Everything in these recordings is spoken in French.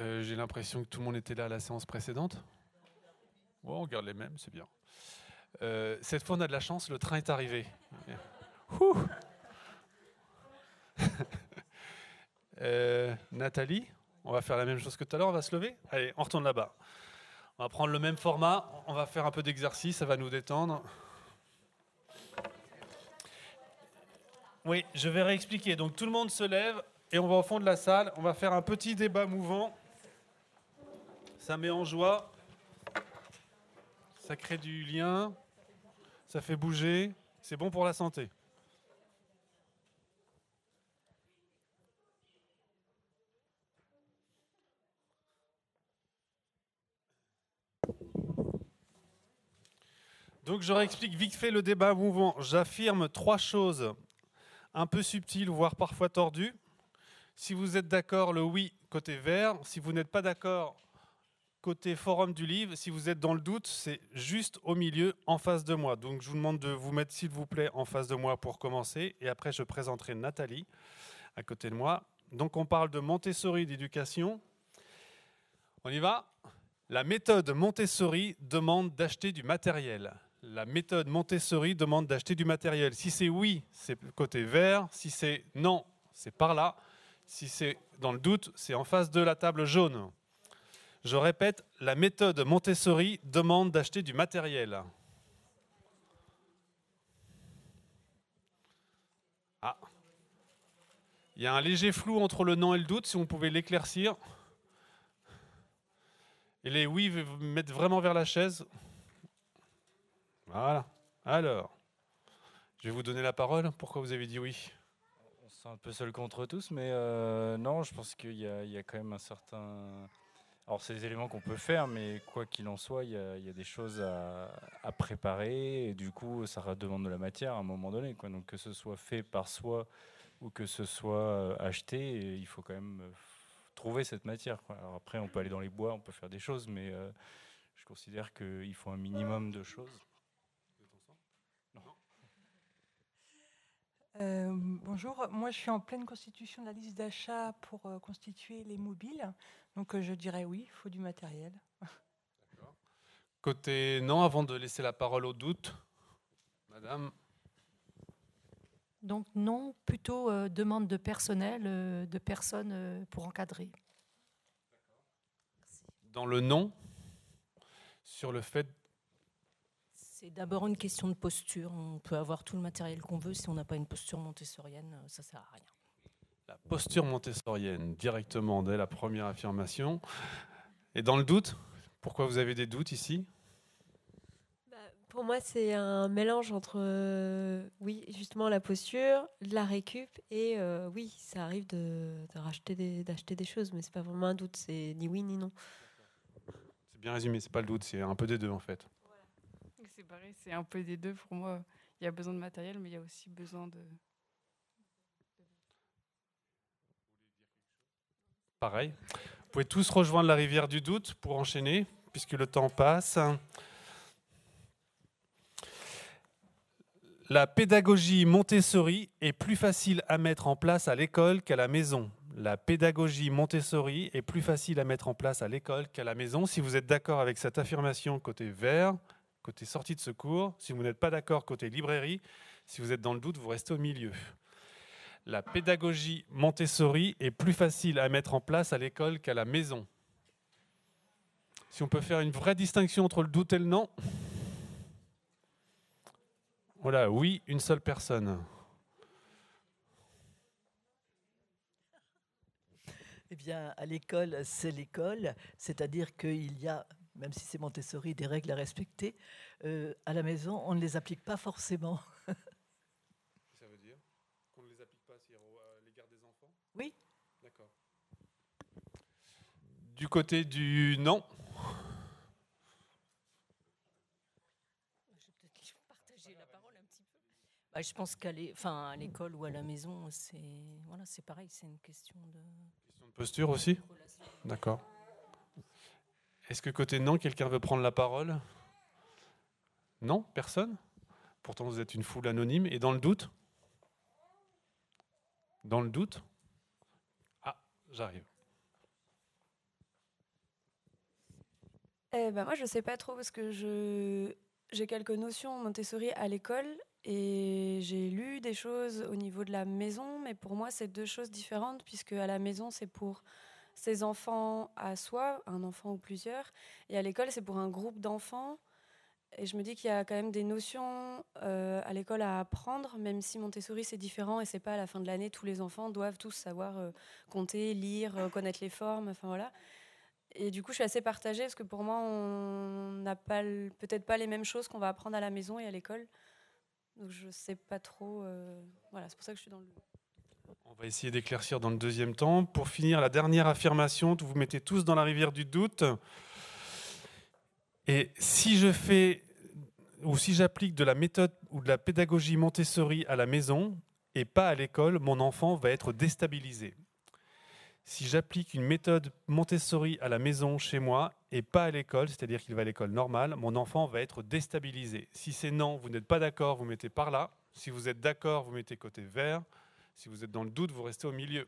Euh, J'ai l'impression que tout le monde était là à la séance précédente. Ouais, on garde les mêmes, c'est bien. Euh, cette fois, on a de la chance, le train est arrivé. Euh, Nathalie, on va faire la même chose que tout à l'heure, on va se lever Allez, on retourne là-bas. On va prendre le même format, on va faire un peu d'exercice, ça va nous détendre. Oui, je vais réexpliquer. Donc tout le monde se lève et on va au fond de la salle. On va faire un petit débat mouvant. Ça met en joie. Ça crée du lien. Ça fait bouger. C'est bon pour la santé. Donc je réexplique vite fait le débat mouvant. J'affirme trois choses un peu subtiles, voire parfois tordues. Si vous êtes d'accord, le oui côté vert. Si vous n'êtes pas d'accord, côté forum du livre. Si vous êtes dans le doute, c'est juste au milieu, en face de moi. Donc je vous demande de vous mettre, s'il vous plaît, en face de moi pour commencer. Et après, je présenterai Nathalie à côté de moi. Donc on parle de Montessori d'éducation. On y va La méthode Montessori demande d'acheter du matériel. La méthode Montessori demande d'acheter du matériel. Si c'est oui, c'est côté vert. Si c'est non, c'est par là. Si c'est dans le doute, c'est en face de la table jaune. Je répète, la méthode Montessori demande d'acheter du matériel. Ah. Il y a un léger flou entre le non et le doute, si on pouvait l'éclaircir. Et les oui mettre vraiment vers la chaise. Voilà. Alors, je vais vous donner la parole. Pourquoi vous avez dit oui? On se sent un peu seul contre tous, mais euh, non, je pense qu'il y, y, a quand même un certain. Alors, c'est des éléments qu'on peut faire, mais quoi qu'il en soit, il y, a des choses à, préparer, et du coup, ça demande de la matière à un moment donné. Donc, que ce soit fait par soi ou que ce soit acheté, il faut quand même trouver cette matière. Alors après, on peut aller dans les bois, on peut faire des choses, mais euh, je considère qu'il faut un minimum de choses. Euh, bonjour, moi je suis en pleine constitution de la liste d'achat pour euh, constituer les mobiles. Donc euh, je dirais oui, il faut du matériel. Côté non, avant de laisser la parole au doute, Madame. Donc non, plutôt euh, demande de personnel, euh, de personnes pour encadrer. Dans le non, sur le fait c'est d'abord une question de posture. On peut avoir tout le matériel qu'on veut. Si on n'a pas une posture montessorienne, ça ne sert à rien. La posture montessorienne, directement dès la première affirmation. Et dans le doute, pourquoi vous avez des doutes ici? Bah, Pour moi, c'est un mélange entre, euh, oui, justement la posture, la récup, et euh, oui, ça arrive de, de racheter des, d'acheter des choses, mais c'est pas vraiment un doute. C'est ni oui ni non. C'est bien résumé, c'est pas le doute, c'est un peu des deux en fait. C'est un peu des deux pour moi. Il y a besoin de matériel, mais il y a aussi besoin de. Pareil. Vous pouvez tous rejoindre la rivière du doute pour enchaîner, puisque le temps passe. La pédagogie Montessori est plus facile à mettre en place à l'école qu'à la maison. La pédagogie Montessori est plus facile à mettre en place à l'école qu'à la maison. Si vous êtes d'accord avec cette affirmation côté vert, côté sortie de secours. Si vous n'êtes pas d'accord, côté librairie. Si vous êtes dans le doute, vous restez au milieu. La pédagogie Montessori est plus facile à mettre en place à l'école qu'à la maison. Si on peut faire une vraie distinction entre le doute et le non. Voilà, oui, une seule personne. Eh bien, à l'école, c'est l'école, c'est-à-dire qu'il y a même si c'est Montessori, des règles à respecter. Euh, à la maison, on ne les applique pas forcément. Ça veut dire qu'on ne les applique pas à l'égard des enfants? Oui. D'accord. Du côté du non Bah, je pense qu'à enfin, l'école ou à la maison, c'est voilà, pareil, c'est une question de... Question de posture aussi? D'accord. Est-ce que côté non, quelqu'un veut prendre la parole? Non Personne? Pourtant, vous êtes une foule anonyme. Et dans le doute? Dans le doute? Ah, j'arrive. Eh ben moi, je sais pas trop parce que j'ai quelques notions Montessori à l'école et j'ai lu des choses au niveau de la maison, mais pour moi, c'est deux choses différentes puisque à la maison, c'est pour ses enfants à soi, un enfant ou plusieurs, et à l'école, c'est pour un groupe d'enfants. Et je me dis qu'il y a quand même des notions euh, à l'école à apprendre, même si Montessori c'est différent et c'est pas à la fin de l'année tous les enfants doivent tous savoir euh, compter, lire, euh, connaître les formes, enfin voilà. Et du coup, je suis assez partagée parce que pour moi, on n'a peut-être pas les mêmes choses qu'on va apprendre à la maison et à l'école. Donc je sais pas trop. voilà, c'est pour ça que je suis dans le. On va essayer d'éclaircir dans le deuxième temps. Pour finir, la dernière affirmation, vous mettez tous dans la rivière du doute. Et si je fais ou si j'applique de la méthode ou de la pédagogie Montessori à la maison et pas à l'école, mon enfant va être déstabilisé. Si j'applique une méthode Montessori à la maison chez moi et pas à l'école, c'est-à-dire qu'il va à l'école normale, mon enfant va être déstabilisé. Si c'est non, vous n'êtes pas d'accord, vous mettez par là. Si vous êtes d'accord, vous mettez côté vert. Si vous êtes dans le doute, vous restez au milieu.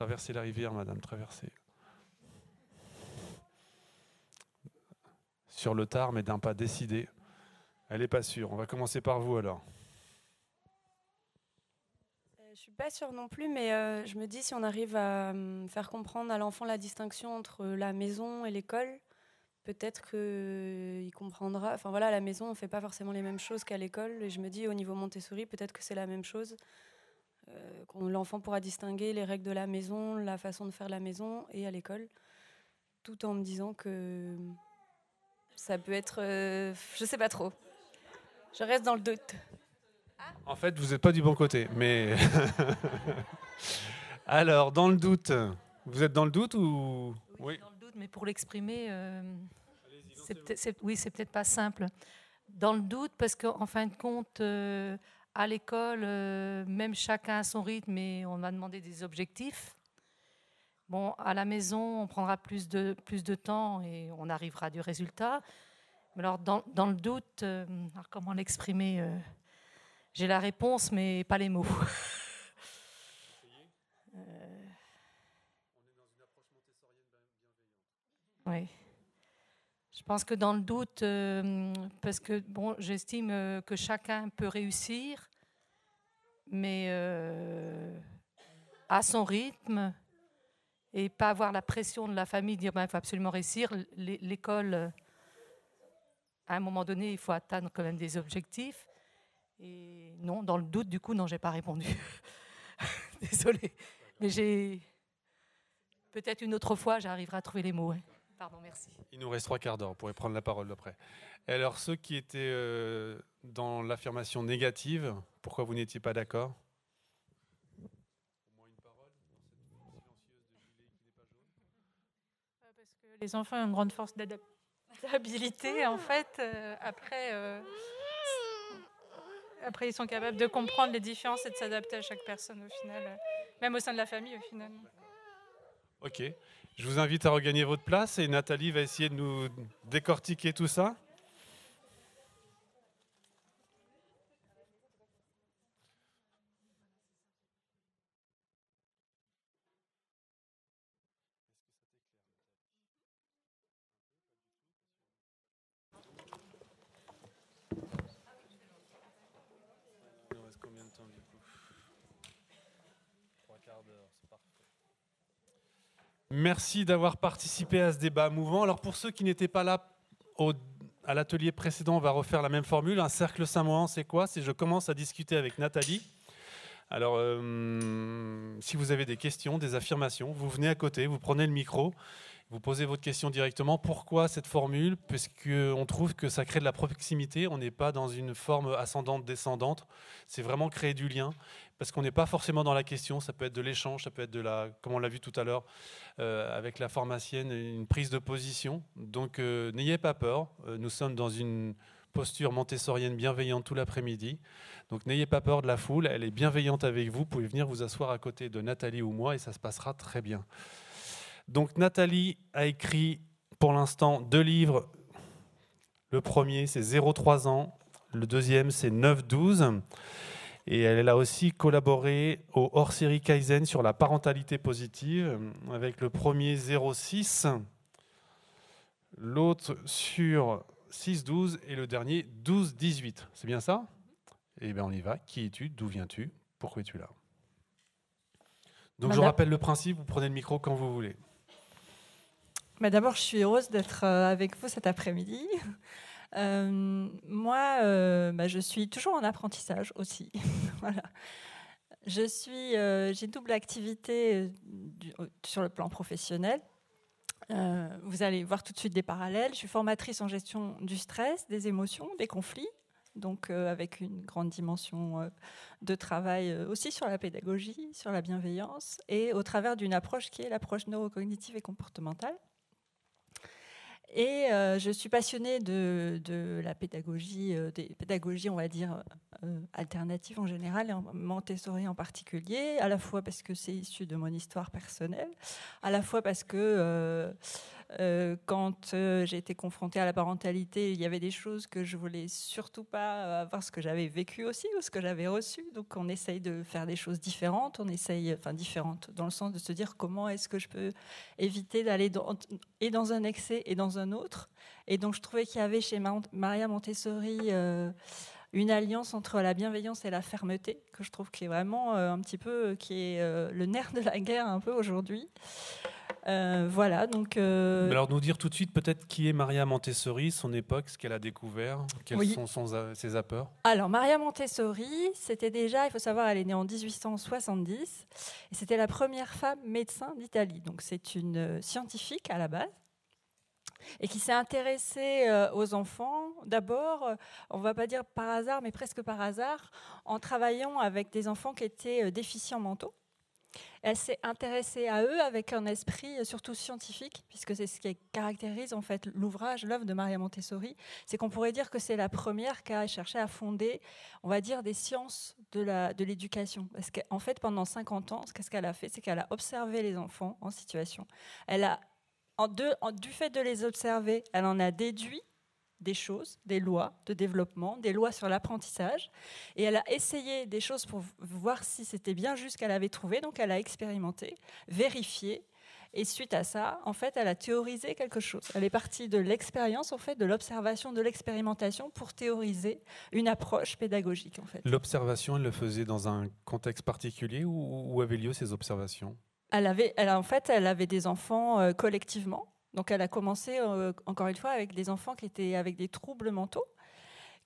Traversez la rivière, madame, traversez. Sur le tard, mais d'un pas décidé. Elle n'est pas sûre. On va commencer par vous alors. Euh, je suis pas sûre non plus, mais euh, je me dis si on arrive à hum, faire comprendre à l'enfant la distinction entre la maison et l'école, peut-être qu'il comprendra. Enfin voilà, à la maison, on fait pas forcément les mêmes choses qu'à l'école. Et je me dis, au niveau Montessori, peut-être que c'est la même chose. Euh, l'enfant pourra distinguer les règles de la maison, la façon de faire la maison et à l'école, tout en me disant que ça peut être. Euh, je sais pas trop. Je reste dans le doute. En fait, vous n'êtes pas du bon côté, mais. Alors, dans le doute, vous êtes dans le doute ou. Oui, dans le doute, mais pour l'exprimer, euh, oui, c'est peut-être pas simple. Dans le doute, parce qu'en fin de compte, euh, à l'école, euh, même chacun a son rythme et on m'a demandé des objectifs. Bon, à la maison, on prendra plus de, plus de temps et on arrivera à du résultat. Mais alors, dans, dans le doute, comment l'exprimer J'ai la réponse, mais pas les mots. Oui. Je pense que dans le doute, parce que bon, j'estime que chacun peut réussir, mais euh, à son rythme et pas avoir la pression de la famille, dire ben, il faut absolument réussir. L'école, à un moment donné, il faut atteindre quand même des objectifs. Et non, dans le doute, du coup, non, j'ai pas répondu. Désolée. Mais j'ai. Peut-être une autre fois, j'arriverai à trouver les mots. Pardon, merci. Il nous reste trois quarts d'heure, on pourrait prendre la parole après. alors, ceux qui étaient euh, dans l'affirmation négative, pourquoi vous n'étiez pas d'accord? Parce que les enfants ont une grande force d'adaptabilité, en fait. Euh, après, euh, après, ils sont capables de comprendre les différences et de s'adapter à chaque personne, au final. Même au sein de la famille, au final. Ok. Je vous invite à regagner votre place et Nathalie va essayer de nous décortiquer tout ça. Merci d'avoir participé à ce débat mouvant. Alors pour ceux qui n'étaient pas là à l'atelier précédent, on va refaire la même formule. Un cercle samoan, c'est quoi? C'est je commence à discuter avec Nathalie. Alors, euh, si vous avez des questions, des affirmations, vous venez à côté, vous prenez le micro, vous posez votre question directement. Pourquoi cette formule? Parce qu'on trouve que ça crée de la proximité. On n'est pas dans une forme ascendante-descendante. C'est vraiment créer du lien. Parce qu'on n'est pas forcément dans la question. Ça peut être de l'échange, ça peut être de la, comme on l'a vu tout à l'heure euh, avec la pharmacienne, une prise de position. Donc euh, n'ayez pas peur. Euh, nous sommes dans une posture montessorienne bienveillante tout l'après-midi. Donc n'ayez pas peur de la foule. Elle est bienveillante avec vous. Vous pouvez venir vous asseoir à côté de Nathalie ou moi et ça se passera très bien. Donc Nathalie a écrit pour l'instant deux livres. Le premier, c'est 0-3 ans. Le deuxième, c'est 9-12. Et elle a aussi collaboré au hors-série Kaizen sur la parentalité positive, avec le premier 06, l'autre sur 6-12 et le dernier 12-18. C'est bien ça? Eh bien, on y va. Qui es-tu? D'où viens-tu? Pourquoi es-tu là? Donc, je rappelle le principe vous prenez le micro quand vous voulez. D'abord, je suis heureuse d'être euh, avec vous cet après-midi. Euh, moi, euh, bah, je suis toujours en apprentissage aussi. voilà. Je suis, j'ai double activité sur le plan professionnel. Vous allez voir tout de suite des parallèles. Je suis formatrice en gestion du stress, des émotions, des conflits, donc avec une grande dimension de travail aussi sur la pédagogie, sur la bienveillance, et au travers d'une approche qui est l'approche neurocognitive et comportementale. Et euh, je suis passionnée de, de la pédagogie, euh, des pédagogies, on va dire, euh, alternatives en général, et en Montessori en particulier, à la fois parce que c'est issu de mon histoire personnelle, à la fois parce que euh, quand euh, été confrontée à la parentalité, il y avait des choses que je voulais surtout pas euh, avoir ce que j'avais vécu aussi ou ce que j'avais reçu. Donc on essaye de faire des choses différentes, on essaye, enfin différentes, dans le sens de se dire comment est-ce que je peux éviter d'aller dans, et dans un excès et dans un autre. Et donc je trouvais qu'il y avait chez Mar- Maria Montessori euh, une alliance entre la bienveillance et la fermeté, que je trouve qui est vraiment un petit peu, qui est le nerf de la guerre un peu aujourd'hui. Euh, voilà, donc. euh, Alors, nous dire tout de suite peut-être qui est Maria Montessori, son époque, ce qu'elle a découvert, quels Oui. sont son- ses apports? Alors, Maria Montessori, c'était déjà, il faut savoir, elle est née en 1870 et c'était la première femme médecin d'Italie. Donc, c'est une euh, scientifique à la base et qui s'est intéressée euh, aux enfants. D'abord, euh, on ne va pas dire par hasard, mais presque par hasard, en travaillant avec des enfants qui étaient euh, déficients mentaux. Elle s'est intéressée à eux avec un esprit euh, surtout scientifique, puisque c'est ce qui caractérise en fait l'ouvrage, l'œuvre de Maria Montessori. C'est qu'on pourrait dire que c'est la première qui a cherché à fonder, on va dire, des sciences de l'éducation. Parce qu'en fait, pendant 50 ans, ce qu'elle a fait, c'est qu'elle a observé les enfants en situation. Elle a, en- du fait de les observer, elle en a déduit des choses, des lois de développement, des lois sur l'apprentissage. Et elle a essayé des choses pour voir si c'était bien juste qu'elle avait trouvé. Donc elle a expérimenté, vérifié. Et suite à ça, en fait, elle a théorisé quelque chose. Elle est partie de l'expérience, en fait, de l'observation, de l'expérimentation pour théoriser une approche pédagogique, en fait. L'observation, elle le faisait dans un contexte particulier où, où avaient lieu ces observations? Elle avait, elle, en fait, elle avait des enfants euh, collectivement. Donc, elle a commencé, euh, encore une fois, avec des enfants qui étaient avec des troubles mentaux.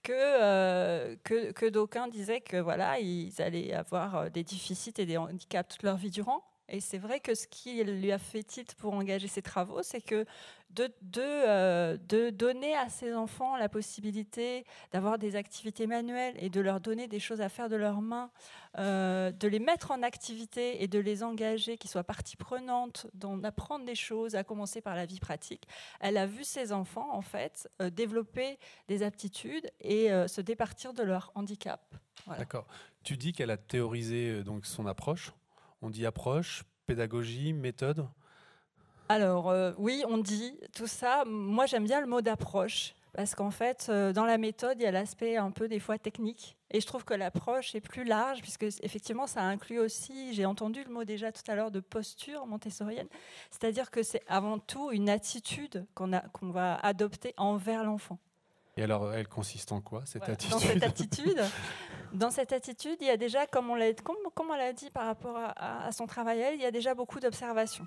Que, euh, que, d'aucuns disaient que voilà, ils allaient avoir euh, des déficits et des handicaps toute leur vie durant. Et c'est vrai que ce qui lui a fait titre pour engager ses travaux, c'est que euh, de donner à ces enfants la possibilité d'avoir des activités manuelles et de leur donner des choses à faire de leurs mains, euh, de les mettre en activité et de les engager, qu'ils soient partie prenante, d'en des choses, à commencer par la vie pratique. Elle a vu ces enfants, en fait, euh, développer des aptitudes et se départir de leur handicap. D'accord. Tu dis qu'elle a théorisé donc son approche. On dit approche, pédagogie, méthode. Alors, euh, oui, on dit tout ça. Moi, j'aime bien le mot d'approche. Parce qu'en fait, euh, dans la méthode, il y a l'aspect un peu des fois technique. Et je trouve que l'approche est plus large, puisque effectivement, ça inclut aussi, j'ai entendu le mot déjà tout à l'heure de posture montessorienne. C'est-à-dire que c'est avant tout une attitude qu'on va adopter envers l'enfant. Et alors, elle consiste en quoi, cette attitude Dans cette attitude, dans cette attitude, il y a déjà, comme on l'a, dit par rapport à, son travail, il y a déjà beaucoup d'observation.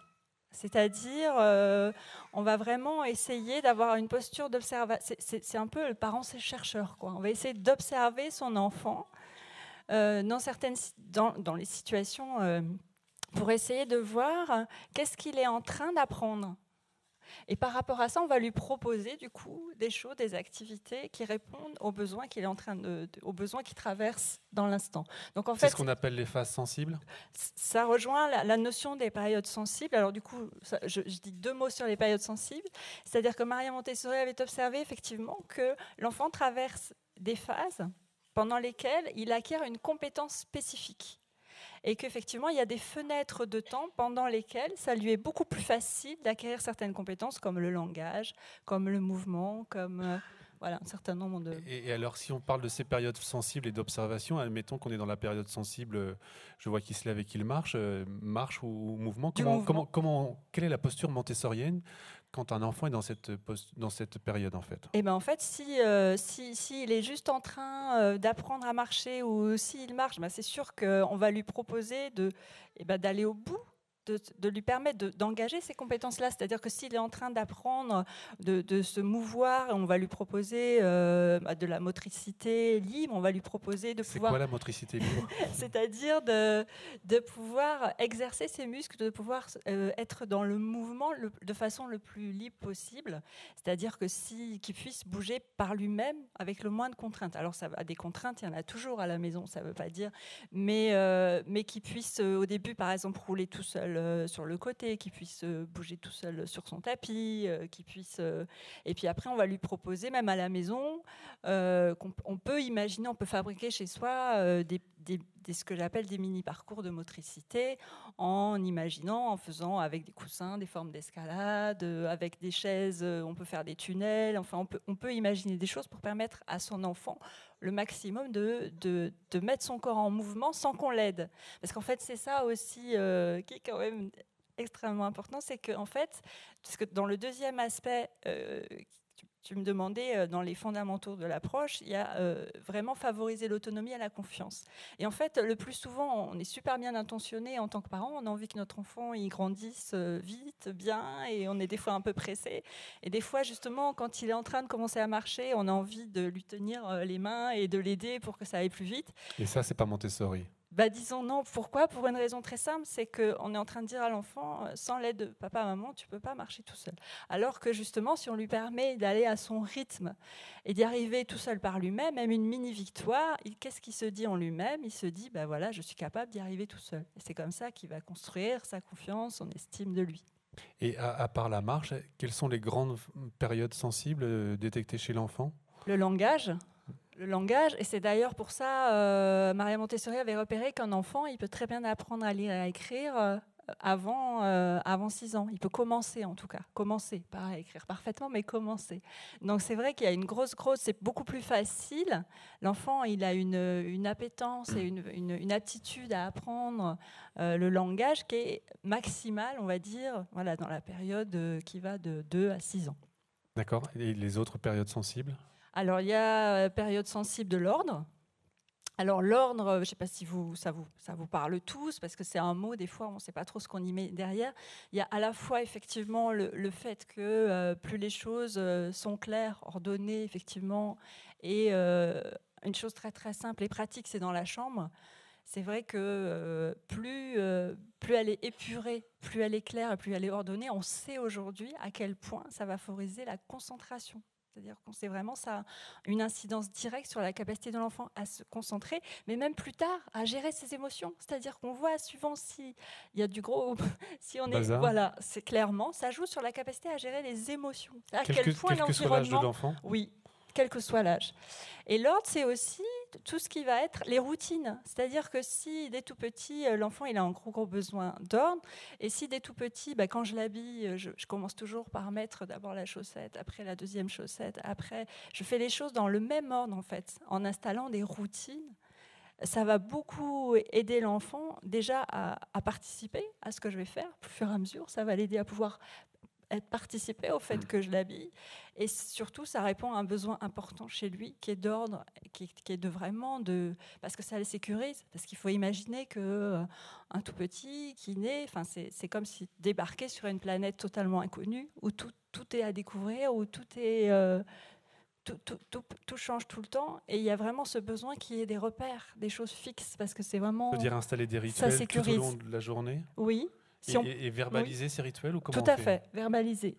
C'est-à-dire, euh, on va vraiment essayer d'avoir une posture d'observation. C'est, un peu le parent, c'est chercheur. On va essayer d'observer son enfant euh, dans, certaines, dans, les situations euh, pour essayer de voir qu'est-ce qu'il est en train d'apprendre. Et par rapport à ça, on va lui proposer du coup des choses, des activités qui répondent aux besoins qu'il est en train de, aux besoins qu'il traverse dans l'instant. Donc en C'est fait, ce qu'on appelle les phases sensibles ça rejoint la, la notion des périodes sensibles. Alors du coup, ça- je, je dis deux mots sur les périodes sensibles. C'est-à-dire que Maria Montessori avait observé effectivement que l'enfant traverse des phases pendant lesquelles il acquiert une compétence spécifique. Et qu'effectivement, il y a des fenêtres de temps pendant lesquelles ça lui est beaucoup plus facile d'acquérir certaines compétences comme le langage, comme le mouvement, comme... euh, voilà, un certain nombre de. Et, et alors, si on parle de ces périodes sensibles et d'observation, admettons qu'on est dans la période sensible, euh, je vois qu'il se lève et qu'il marche, euh, marche ou, ou mouvement. Comment, mouvement. comment, comment, quelle est la posture montessorienne quand un enfant est dans cette, dans cette période en fait Et ben en fait, si euh, si s'il est juste en train euh, d'apprendre à marcher ou s'il marche, ben c'est sûr qu'on va lui proposer de eh ben, d'aller au bout. De, de lui permettre de- d'engager ces compétences-là. C'est-à-dire que s'il est en train d'apprendre, de, de se mouvoir, on va lui proposer euh, bah, de la motricité libre, on va lui proposer de C'est pouvoir quoi la motricité libre? C'est-à-dire de, de pouvoir exercer ses muscles, de pouvoir euh, être dans le mouvement le- de façon le plus libre possible. C'est-à-dire que si qu'il puisse bouger par lui-même avec le moins de contraintes. Alors ça va des contraintes, il y en a toujours à la maison, ça ne veut pas dire, mais euh, mais qu'il puisse au début par exemple rouler tout seul sur le côté, qu'il puisse euh, bouger tout seul sur son tapis, euh, qu'il puisse euh, et puis après on va lui proposer même à la maison qu'on on peut imaginer, on peut fabriquer chez soi des, des- ce que j'appelle des mini parcours de motricité en imaginant, en faisant avec des coussins, des formes d'escalade, euh, avec des chaises, euh, on peut faire des tunnels, enfin on peut, on peut imaginer des choses pour permettre à son enfant le maximum de, de, de mettre son corps en mouvement sans qu'on l'aide. Parce qu'en fait c'est ça aussi euh, qui est quand même extrêmement important, c'est que en fait, parce que dans le deuxième aspect, euh, tu, me demandais euh, dans les fondamentaux de l'approche, il y a euh, vraiment favoriser l'autonomie et la confiance. Et en fait, le plus souvent, on est super bien intentionné en tant que parent, on a envie que notre enfant il grandisse euh, vite, bien, et on est des fois un peu pressé. Et des fois, justement, quand il est en train de commencer à marcher, on a envie de lui tenir les mains et de l'aider pour que ça aille plus vite. Et ça, c'est pas Montessori. Bah, disons non. Pourquoi? Pour une raison très simple, c'est qu'on est en train de dire à l'enfant, euh, sans l'aide de papa, maman, tu peux pas marcher tout seul. Alors que justement, si on lui permet d'aller à son rythme et d'y arriver tout seul par lui-même, même une mini victoire, qu'est-ce qu'il se dit en lui-même? Il se dit, bah voilà, je suis capable d'y arriver tout seul. Et c'est comme ça qu'il va construire sa confiance, son estime de lui. Et à, à part la marche, quelles sont les grandes périodes sensibles euh, détectées chez l'enfant? Le langage. Le langage, et c'est d'ailleurs pour ça, euh, Maria Montessori avait repéré qu'un enfant, il peut très bien apprendre à lire et à écrire euh, avant, euh, avant 6 ans. Il peut commencer en tout cas, commencer, pas à écrire parfaitement, mais commencer. Donc c'est vrai qu'il y a une grosse, grosse, c'est beaucoup plus facile. L'enfant, il a une, une appétence et une, une, une aptitude à apprendre euh, le langage qui est maximale, on va dire, voilà, dans la période qui va de 2 à 6 ans. D'accord Et les autres périodes sensibles? Alors, il y a euh, période sensible de l'ordre. Alors, l'ordre, euh, je ne sais pas si vous, ça, vous, ça vous parle tous, parce que c'est un mot, des fois, on ne sait pas trop ce qu'on y met derrière. Il y a à la fois, effectivement, le, fait que euh, plus les choses sont claires, ordonnées, effectivement, et une chose très, très simple et pratique, c'est dans la chambre. C'est vrai que plus, plus elle est épurée, plus elle est claire plus elle est ordonnée, on sait aujourd'hui à quel point ça va favoriser la concentration. C'est-à-dire qu'on sait vraiment ça a une incidence directe sur la capacité de l'enfant à se concentrer, mais même plus tard à gérer ses émotions. C'est-à-dire qu'on voit suivant si il y a du gros, si on est voilà, c'est clairement ça joue sur la capacité à gérer les émotions. À Quel quel que- point quel que soit l'âge de l'environnement- l'enfant Oui, quel que soit l'âge. Et l'ordre, c'est aussi tout ce qui va être les routines. C'est-à-dire que si dès tout petit, euh, l'enfant il a un gros gros besoin d'ordre, et si dès tout petit, bah, quand je l'habille, euh, je, commence toujours par mettre d'abord la chaussette, après la deuxième chaussette, après, je fais les choses dans le même ordre en fait, en installant des routines. Ça va beaucoup aider l'enfant déjà à, à participer à ce que je vais faire, au fur et à mesure. Ça va l'aider à pouvoir être participer au fait que je l'habille. Et surtout, ça répond à un besoin important chez lui, qui est d'ordre, qui, est- qui est de vraiment de, parce que ça le sécurise. Parce qu'il faut imaginer que euh, un tout petit qui naît, enfin, c'est c'est comme si débarquer sur une planète totalement inconnue où tout, tout est à découvrir, où tout est euh, tout, tout- tout- tout change tout le temps et il y a vraiment ce besoin qu'il y ait des repères, des choses fixes parce que c'est vraiment. On peut dire installer des ça rituels tout au long de la journée? Oui. Et, on- verbaliser oui. ces rituels ou comment Tout on à fait, verbaliser.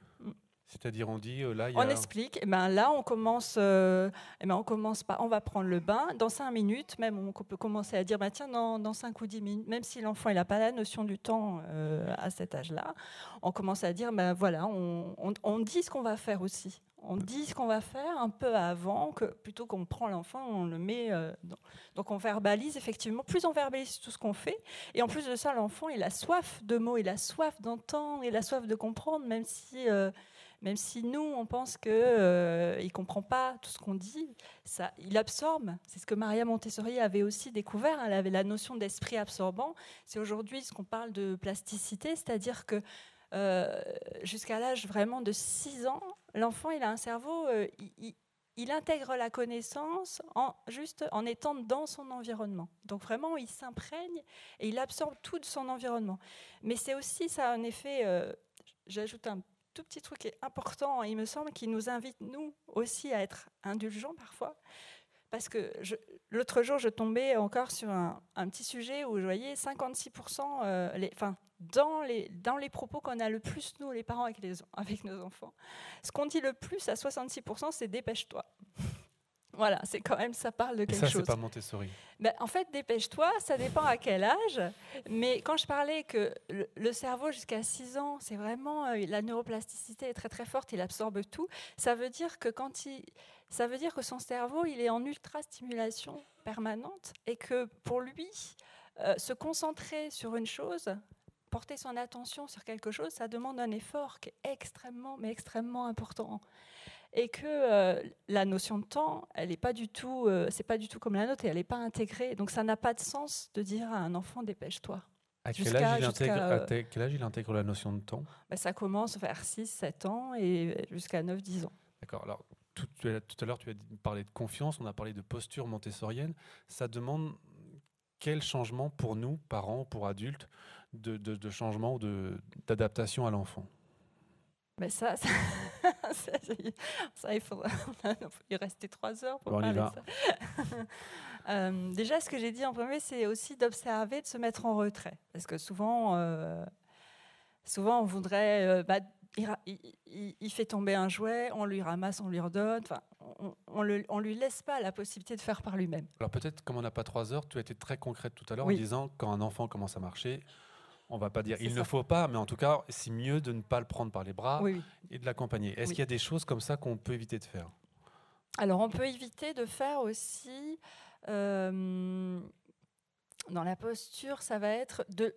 C'est-à-dire, on dit, euh, là, y On a... explique. Eh ben là, on commence. euh, eh ben on commence pas. On va prendre le bain dans cinq minutes. Même on peut commencer à dire, bah, tiens, dans, dans cinq ou dix minutes. Même si l'enfant il n'a pas la notion du temps euh, à cet âge-là, on commence à dire, ben voilà, on, on- on dit ce qu'on va faire aussi. On dit ce qu'on va faire un peu avant que plutôt qu'on prend l'enfant, on le met. euh, Donc on verbalise effectivement. Plus on verbalise tout ce qu'on fait, et en plus de ça, l'enfant il a soif de mots, il a soif d'entendre, il a soif de comprendre, même si. euh, Même si nous, on pense qu'il euh, comprend pas tout ce qu'on dit, ça, il absorbe. C'est ce que Maria Montessori avait aussi découvert. Elle avait la notion d'esprit absorbant. C'est aujourd'hui ce qu'on parle de plasticité, c'est-à-dire que euh, jusqu'à l'âge vraiment de 6 ans, l'enfant, il a un cerveau, euh, il, intègre la connaissance en, juste en étant dans son environnement. Donc vraiment, il s'imprègne et il absorbe tout de son environnement. Mais c'est aussi, ça a un effet, euh, j'ajoute un tout petit truc qui est important, il me semble, qui nous invite, nous aussi, à être indulgents parfois. Parce que l'autre jour, je tombais encore sur un, petit sujet où je voyais 56%, euh, les, enfin, dans les, dans les propos qu'on a le plus, nous, les parents, avec, les, avec nos enfants. Ce qu'on dit le plus à 66%, c'est dépêche-toi. Voilà, c'est quand même, ça parle de quelque chose. Ça, c'est pas Montessori. Ben, en fait, dépêche-toi, ça dépend à quel âge. Mais quand je parlais que le, cerveau jusqu'à 6 ans, c'est vraiment, euh, la neuroplasticité est très très forte, il absorbe tout. Ça veut dire que quand il, ça veut dire que son cerveau, il est en ultra stimulation permanente et que pour lui, euh, se concentrer sur une chose, porter son attention sur quelque chose, ça demande un effort qui est extrêmement, mais extrêmement important. Et que euh, la notion de temps, elle n'est pas du tout, euh, c'est pas du tout comme la nôtre, et elle n'est pas intégrée. Donc ça n'a pas de sens de dire à un enfant dépêche-toi. À quel, âge il intègre, quel âge il intègre la notion de temps? Ben, Ça commence vers 6-7 ans et jusqu'à 9-10 ans. D'accord. Alors, tout, tout à l'heure, tu as parlé de confiance, on a parlé de posture montessorienne. Ça demande quel changement pour nous, parents, pour adultes, de, de, changement ou d'adaptation à l'enfant? Mais ça, ça, ça, il faudrait il rester trois heures pour parler de ça. Euh, déjà, ce que j'ai dit en premier, c'est aussi d'observer, de se mettre en retrait. Parce que souvent, euh, souvent on voudrait... Euh, bah, il, fait tomber un jouet, on lui ramasse, on lui redonne. Enfin, on ne lui laisse pas la possibilité de faire par lui-même. Alors peut-être, comme on n'a pas trois heures, tu as été très concrète tout à l'heure en disant quand un enfant commence à marcher, on va pas dire il ne faut pas, mais en tout cas, c'est mieux de ne pas le prendre par les bras et de l'accompagner. Est-ce qu'il y a des choses comme ça qu'on peut éviter de faire? Alors, on peut éviter de faire aussi, euh, dans la posture, ça va être de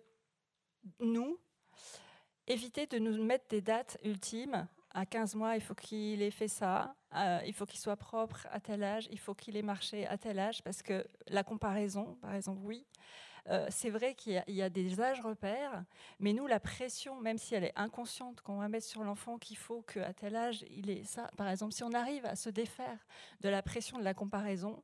nous, éviter de nous mettre des dates ultimes. À 15 mois, il faut qu'il ait fait ça, euh, il faut qu'il soit propre à tel âge, il faut qu'il ait marché à tel âge, parce que la comparaison, par exemple, oui, euh, c'est vrai qu'il y, a des âges repères, mais nous, la pression, même si elle est inconsciente, qu'on va mettre sur l'enfant qu'il faut qu'à tel âge, il est ça. Par exemple, si on arrive à se défaire de la pression de la comparaison,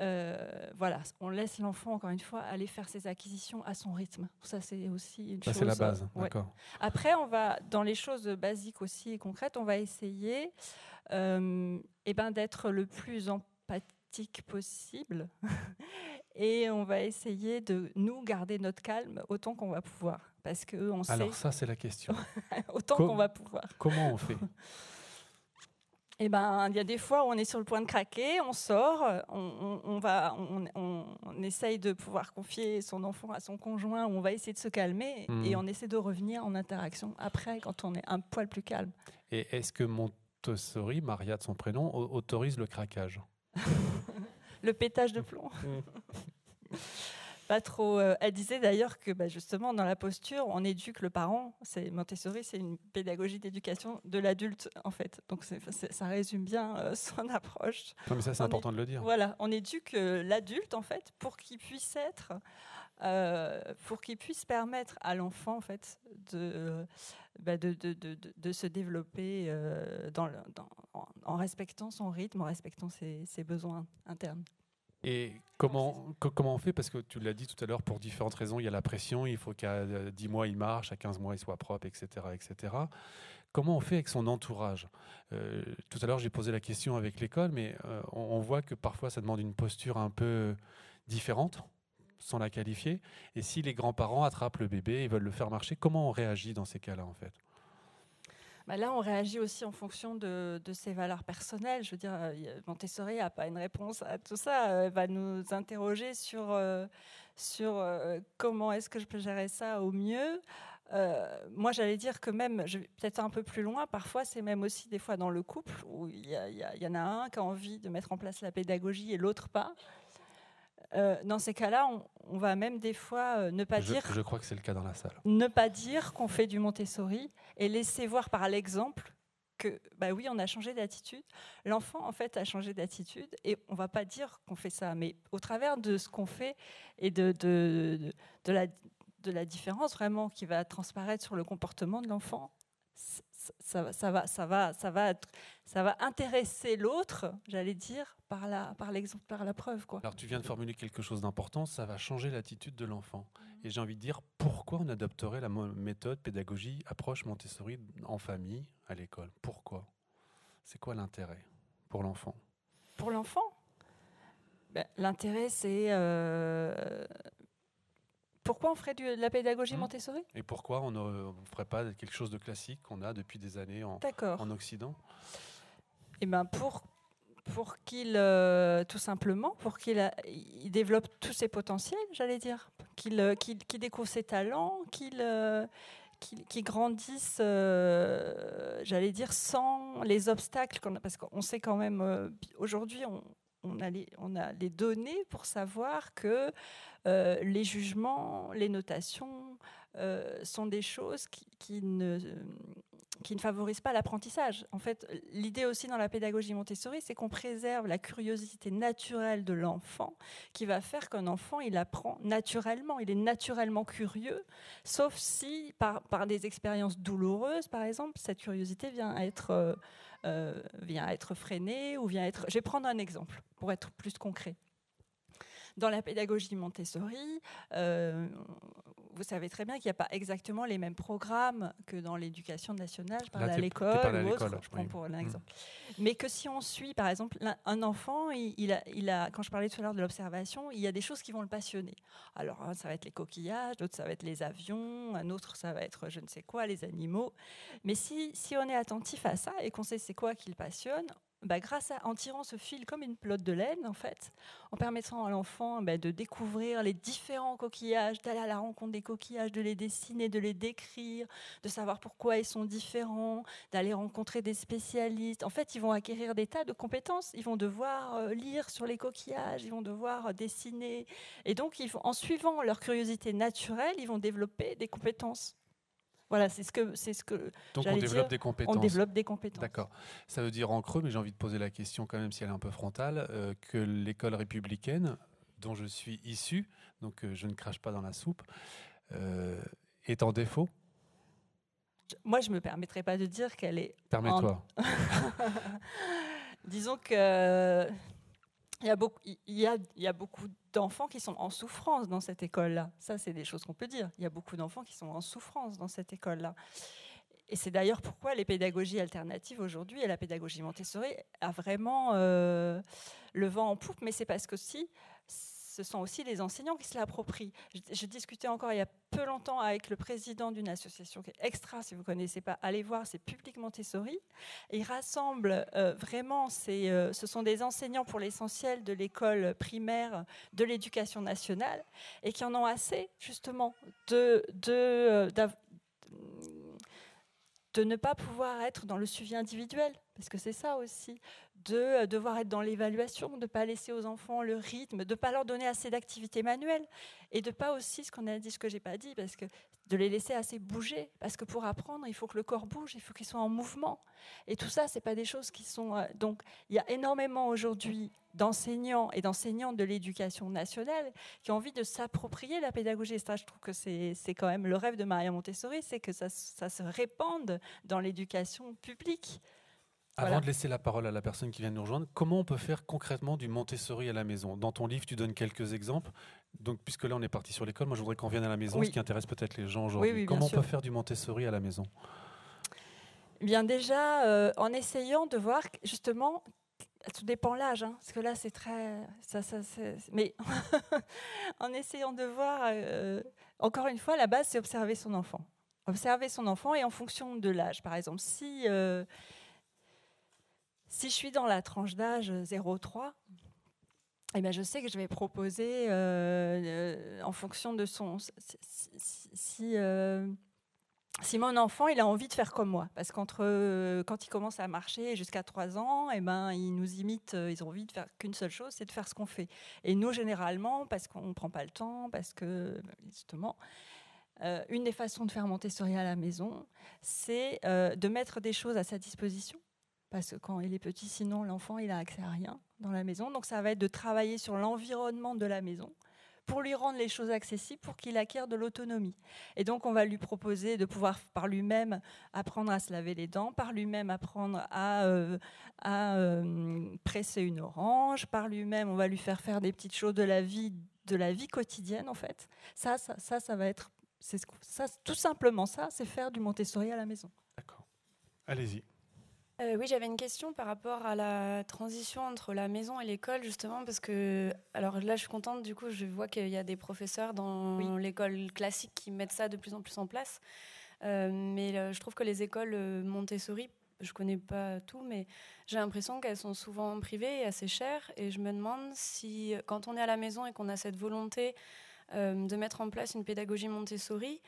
euh, voilà, on laisse l'enfant, encore une fois, aller faire ses acquisitions à son rythme. Ça, c'est aussi une chose. c'est la base, d'accord. Après, on va, dans les choses basiques aussi et concrètes, on va essayer euh, eh ben, d'être le plus empathique possible et on va essayer de nous garder notre calme autant qu'on va pouvoir. Parce que on Alors ça, c'est la question. autant qu'on va pouvoir. Comment on fait? Eh ben, il y a des fois où on est sur le point de craquer, on sort, on, va, on, essaye de pouvoir confier son enfant à son conjoint, on va essayer de se calmer et hmm. on essaie de revenir en interaction après quand on est un poil plus calme. Et est-ce que Montessori, Maria de son prénom, autorise le craquage? Le pétage de plomb. Pas trop. Euh, elle disait d'ailleurs que bah, justement dans la posture, on éduque le parent. C'est Montessori, c'est une pédagogie d'éducation de l'adulte en fait. Donc ça résume bien euh, son approche. Non, mais ça c'est important de le dire. Voilà, on éduque euh, l'adulte en fait pour qu'il puisse être, pour qu'il puisse permettre à l'enfant en fait de, bah, de, de, de, de, se développer dans, dans, en, respectant son rythme, en respectant ses, ses besoins internes. Et comment, comment on fait? Parce que tu l'as dit tout à l'heure, pour différentes raisons, il y a la pression, il faut qu'à 10 mois il marche, à 15 mois il soit propre, etc. etc. Comment on fait avec son entourage? Euh, Tout à l'heure j'ai posé la question avec l'école, mais euh, on, voit que parfois ça demande une posture un peu différente, sans la qualifier. Et si les grands-parents attrapent le bébé et veulent le faire marcher, comment on réagit dans ces cas-là en fait? Bah là, on réagit aussi en fonction de, ses valeurs personnelles. Je veux dire, euh, Montessori n'a pas une réponse à tout ça. Elle va nous interroger sur, euh, sur euh, comment est-ce que je peux gérer ça au mieux. moi, j'allais dire que même, peut-être un peu plus loin, parfois, c'est même aussi des fois dans le couple où il y, y, en a un qui a envie de mettre en place la pédagogie et l'autre pas. Euh, dans ces cas-là, on, va même des fois euh, ne pas dire. Je crois que c'est le cas dans la salle. Ne pas dire qu'on fait du Montessori et laisser voir par l'exemple que, bah oui, on a changé d'attitude. L'enfant, en fait, a changé d'attitude. Et on va pas dire qu'on fait ça, mais au travers de ce qu'on fait et de, de, de, de la, de la différence vraiment qui va transparaître sur le comportement de l'enfant, ça, ça, va, ça, va, ça, va, être- ça va intéresser l'autre, j'allais dire, par la, par l'exemple, par la preuve. Quoi. Alors tu viens de formuler quelque chose d'important, ça va changer l'attitude de l'enfant. Et j'ai envie de dire, pourquoi on adopterait la méthode, pédagogie, approche Montessori en famille, à l'école? Pourquoi? C'est quoi l'intérêt pour l'enfant? Pour l'enfant, ben, l'intérêt, c'est... euh, Pourquoi on ferait de la pédagogie Hmm. Montessori Et pourquoi on ne ferait pas quelque chose de classique qu'on a depuis des années en, Occident? Eh ben pour, pour qu'il, euh, tout simplement, pour qu'il il développe tous ses potentiels, j'allais dire, qu'il euh, qu'il- qu'il découvre ses talents, qu'il euh, qu'il qu'il grandisse, euh, j'allais dire, sans les obstacles, qu'on a, parce qu'on sait quand même, euh, aujourd'hui, on, on a les, données pour savoir que euh, les jugements, les notations euh, sont des choses qui, ne, favorisent pas l'apprentissage. En fait, l'idée aussi dans la pédagogie Montessori, c'est qu'on préserve la curiosité naturelle de l'enfant, qui va faire qu'un enfant, il apprend naturellement, il est naturellement curieux, sauf si, par, par des expériences douloureuses, par exemple, cette curiosité vient à être, euh, euh, vient être freinée ou vient être... Je vais prendre un exemple pour être plus concret. Dans la pédagogie Montessori, euh, vous savez très bien qu'il n'y a pas exactement les mêmes programmes que dans l'éducation nationale. Je parle Là, à l'école ou autre, l'école, je prends oui. pour un Mm. exemple. Mais que si on suit, par exemple, un enfant, il, il a, il a- quand je parlais tout à l'heure de l'observation, il y a des choses qui vont le passionner. Alors, un, ça va être les coquillages, d'autres, ça va être les avions, un autre, ça va être je ne sais quoi, les animaux. Mais si, si on est attentif à ça et qu'on sait c'est quoi qui le passionne, bah, grâce à, en tirant ce fil comme une pelote de laine, en fait, en permettant à l'enfant bah, de découvrir les différents coquillages, d'aller à la rencontre des coquillages, de les dessiner, de les décrire, de savoir pourquoi ils sont différents, d'aller rencontrer des spécialistes. En fait, ils vont acquérir des tas de compétences. Ils vont devoir euh, lire sur les coquillages, ils vont devoir euh, dessiner. Et donc, en suivant leur curiosité naturelle, ils vont développer des compétences. Voilà, c'est ce que c'est ce que Donc on développe dire. des compétences. On développe des compétences. D'accord. Ça veut dire en creux, mais j'ai envie de poser la question quand même si elle est un peu frontale, euh, que l'école républicaine, dont je suis issu, donc euh, je ne crache pas dans la soupe, euh, est en défaut? Moi, je me permettrai pas de dire qu'elle est. en- Permets-toi. Disons que il y a beaucoup, il y a, il y a beaucoup d'enfants qui sont en souffrance dans cette école-là. Ça, c'est des choses qu'on peut dire. Il y a beaucoup d'enfants qui sont en souffrance dans cette école-là. Et c'est d'ailleurs pourquoi les pédagogies alternatives aujourd'hui et la pédagogie Montessori a vraiment euh, le vent en poupe. Mais c'est parce que si ce sont aussi les enseignants qui se l'approprient. Je, discutais encore il y a peu longtemps avec le président d'une association qui est extra, si vous ne connaissez pas, allez voir, c'est Public Montessori. Il rassemble euh, vraiment, euh, ce sont des enseignants pour l'essentiel de l'école primaire de l'éducation nationale et qui en ont assez justement de, de, euh, de ne pas pouvoir être dans le suivi individuel, parce que c'est ça aussi, de euh, devoir être dans l'évaluation, de ne pas laisser aux enfants le rythme, de ne pas leur donner assez d'activités manuelles, et de pas aussi, ce qu'on a dit, ce que j'ai pas dit, parce que de les laisser assez bouger, parce que pour apprendre, il faut que le corps bouge, il faut qu'ils soient en mouvement, et tout ça, c'est pas des choses qui sont... euh, donc, il y a énormément aujourd'hui d'enseignants et d'enseignantes de l'éducation nationale qui ont envie de s'approprier la pédagogie. Et ça, je trouve que c'est c'est quand même le rêve de Maria Montessori, c'est que ça, ça se répande dans l'éducation publique. Avant Voilà. de laisser la parole à la personne qui vient de nous rejoindre, comment on peut faire concrètement du Montessori à la maison? Dans ton livre, tu donnes quelques exemples. Donc, puisque là, on est parti sur l'école, moi, je voudrais qu'on vienne à la maison, Oui. ce qui intéresse peut-être les gens aujourd'hui. Oui, oui, bien comment on peut faire du Montessori à la maison? Eh Bien déjà, euh, en essayant de voir justement, tout dépend l'âge, hein, parce que là c'est très, ça, ça, c'est- mais en essayant de voir, euh, encore une fois, la base c'est observer son enfant, observer son enfant et en fonction de l'âge, par exemple, si euh, si je suis dans la tranche d'âge 0-3, eh ben, je sais que je vais proposer euh, euh, en fonction de son. Si, euh, mon enfant il a envie de faire comme moi, parce qu'entre euh, quand il commence à marcher jusqu'à 3 ans, eh ben, ils nous imitent, euh, ils ont envie de faire qu'une seule chose, c'est de faire ce qu'on fait. Et nous, généralement, parce qu'on ne prend pas le temps, parce que justement, euh, une des façons de faire Montessori à la maison, c'est euh, de mettre des choses à sa disposition. Parce que quand il est petit, sinon l'enfant, il a accès à rien dans la maison. Donc ça va être de travailler sur l'environnement de la maison pour lui rendre les choses accessibles, pour qu'il acquiert de l'autonomie. Et donc, on va lui proposer de pouvoir par lui-même apprendre à se laver les dents, par lui-même apprendre à, euh, euh, presser une orange, par lui-même, on va lui faire faire des petites choses de la vie, quotidienne, en fait. Ça, ça, ça, ça va être, c'est tout simplement ça, c'est faire du Montessori à la maison. Allez-y. Euh, oui, j'avais une question par rapport à la transition entre la maison et l'école, justement, parce que, alors là, je suis contente, du coup, je vois qu'il y a des professeurs dans l'école classique qui mettent ça de plus en plus en place. Euh, mais euh, je trouve que les écoles Montessori, je connais pas tout, mais j'ai l'impression qu'elles sont souvent privées et assez chères. Et je me demande si, quand on est à la maison et qu'on a cette volonté de mettre en place une pédagogie Montessori,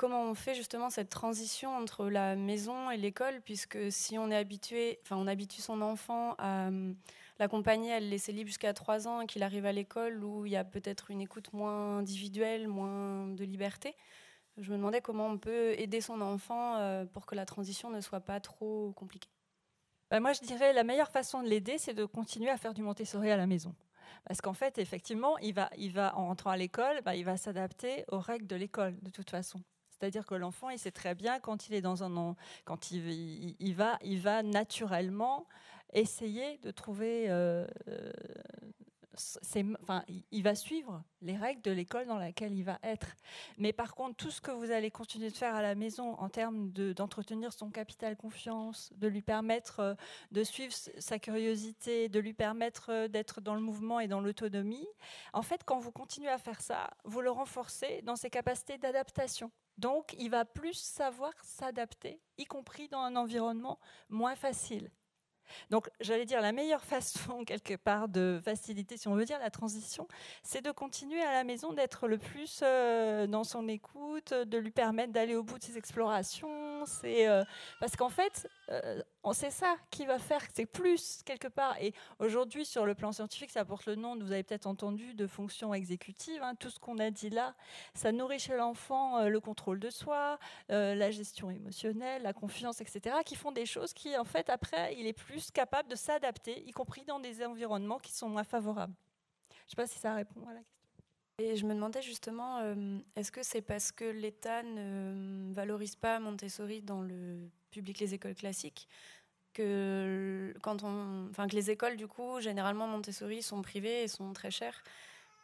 comment on fait justement cette transition entre la maison et l'école, puisque si on est habitué, enfin on habitue son enfant à hum, l'accompagner, à le laisser libre jusqu'à 3 ans qu'il arrive à l'école où il y a peut-être une écoute moins individuelle, moins de liberté, je me demandais comment on peut aider son enfant euh, pour que la transition ne soit pas trop compliquée. Ben, moi, je dirais la meilleure façon de l'aider, c'est de continuer à faire du Montessori à la maison. Parce qu'en fait, effectivement, il va, il va, en rentrant à l'école, ben, il va s'adapter aux règles de l'école, de toute façon. C'est-à-dire que l'enfant, il sait très bien quand il est dans un, quand il, va, il va naturellement essayer de trouver, euh, euh, enfin, il- va suivre les règles de l'école dans laquelle il va être. Mais par contre, tout ce que vous allez continuer de faire à la maison en termes de- d'entretenir son capital confiance, de lui permettre euh, de suivre sa curiosité, de lui permettre d'être dans le mouvement et dans l'autonomie, en fait, quand vous continuez à faire ça, vous le renforcez dans ses capacités d'adaptation. Donc, il va plus savoir s'adapter, y compris dans un environnement moins facile. Donc, j'allais dire, la meilleure façon, quelque part, de faciliter, si on veut dire, la transition, c'est de continuer à la maison d'être le plus euh, dans son écoute, de lui permettre d'aller au bout de ses explorations. Euh, parce qu'en fait, euh, on sait ça qui va faire que c'est plus quelque part. Et aujourd'hui, sur le plan scientifique, ça porte le nom, vous avez peut-être entendu, de fonction exécutive. hein. Tout ce qu'on a dit là, ça nourrit chez l'enfant euh, le contrôle de soi, la gestion émotionnelle, la confiance, etc., qui font des choses qui, en fait, après, il est plus capable de s'adapter, y compris dans des environnements qui sont moins favorables. Je ne sais pas si ça répond à la question. Et je me demandais justement, euh, est-ce que c'est parce que l'État ne valorise pas Montessori dans le public, les écoles classiques, que, quand on, que les écoles, du coup, généralement Montessori sont privées et sont très chères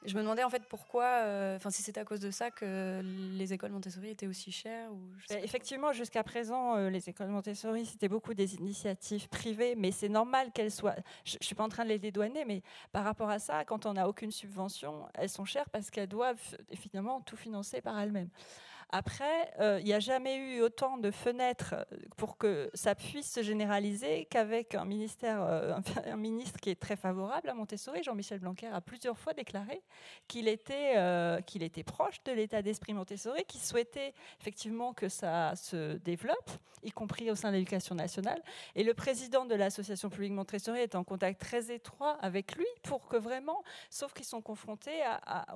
Je me demandais en fait pourquoi, euh, enfin, si c'était à cause de ça que les écoles Montessori étaient aussi chères ou je Ben. Effectivement, jusqu'à présent, euh, les écoles Montessori, c'était beaucoup des initiatives privées, mais c'est normal qu'elles soient. Je ne suis pas en train de les dédouaner, mais par rapport à ça, quand on n'a aucune subvention, elles sont chères parce qu'elles doivent finalement tout financer par elles-mêmes. Après, euh, il n'y a jamais eu autant de fenêtres euh, pour que ça puisse se généraliser qu'avec un ministère, euh, un, ministre qui est très favorable à Montessori. Jean-Michel Blanquer a plusieurs fois déclaré qu'il était, qu'il était proche de l'état d'esprit Montessori, qu'il souhaitait effectivement que ça se développe, y compris au sein de l'éducation nationale. Et le président de l'association publique Montessori est en contact très étroit avec lui pour que vraiment, sauf qu'ils sont confrontés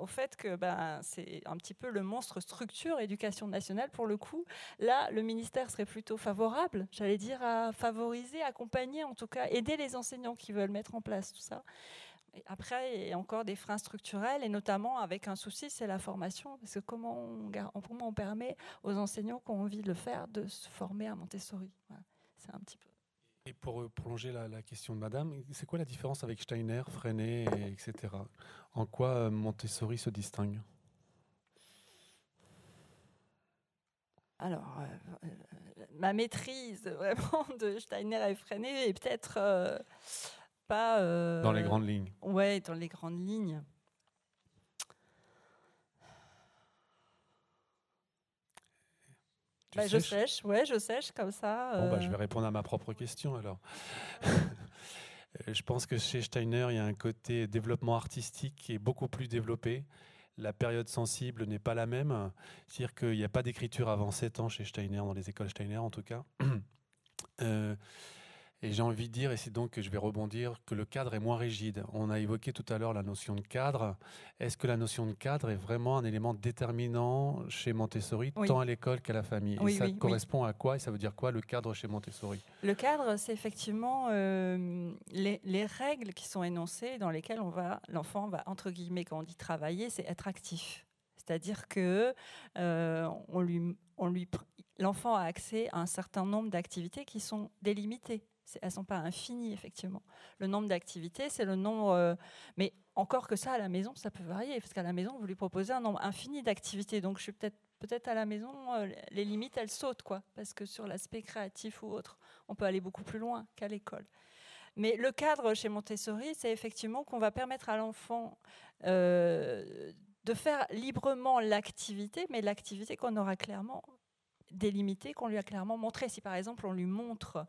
au fait que ben, c'est un petit peu le monstre structure éducation nationale pour le coup. Là, le ministère serait plutôt favorable, j'allais dire, à favoriser, accompagner, en tout cas, aider les enseignants qui veulent mettre en place tout ça. Après, il y a encore des freins structurels, et notamment avec un souci, c'est la formation. Parce que comment on, comment on permet aux enseignants qui ont envie de le faire de se former à Montessori? C'est un petit peu. Et pour euh, prolonger la, la question de madame, c'est quoi la différence avec Steiner, Freinet, et etc. En quoi euh, Montessori se distingue? Alors, euh, euh, ma maîtrise vraiment de Steiner et Freinet est peut-être euh, pas. euh, Dans les grandes lignes. Ouais, dans les grandes lignes. Bah, je sèche, ouais, je sèche comme ça. Bon, bah, euh, je vais répondre à ma propre question alors. Euh, je pense que chez Steiner, il y a un côté développement artistique qui est beaucoup plus développé. La période sensible n'est pas la même. C'est-à-dire qu'il n'y a pas d'écriture avant 7 ans chez Steiner, dans les écoles Steiner en tout cas. Euh, Et j'ai envie de dire, et c'est donc que je vais rebondir, que le cadre est moins rigide. On a évoqué tout à l'heure la notion de cadre. Est-ce que la notion de cadre est vraiment un élément déterminant chez Montessori, Oui. tant à l'école qu'à la famille? Oui, Et ça oui, correspond à quoi? Et ça veut dire quoi le cadre chez Montessori? Le cadre, c'est effectivement euh, les, les règles qui sont énoncées dans lesquelles on va, l'enfant va, entre guillemets, quand on dit travailler, c'est être actif. C'est-à-dire que euh, on lui, on lui, pr- l'enfant a accès à un certain nombre d'activités qui sont délimitées. Elles ne sont pas infinies, effectivement. Le nombre d'activités, c'est le nombre. euh, mais encore que ça, à la maison, ça peut varier. Parce qu'à la maison, vous lui proposez un nombre infini d'activités. Donc, je suis peut-être peut-être à la maison, euh, les limites, elles sautent, quoi. Parce que sur l'aspect créatif ou autre, on peut aller beaucoup plus loin qu'à l'école. Mais le cadre chez Montessori, c'est effectivement qu'on va permettre à l'enfant euh, de faire librement l'activité, mais l'activité qu'on aura clairement délimitée, qu'on lui a clairement montrée. Si par exemple on lui montre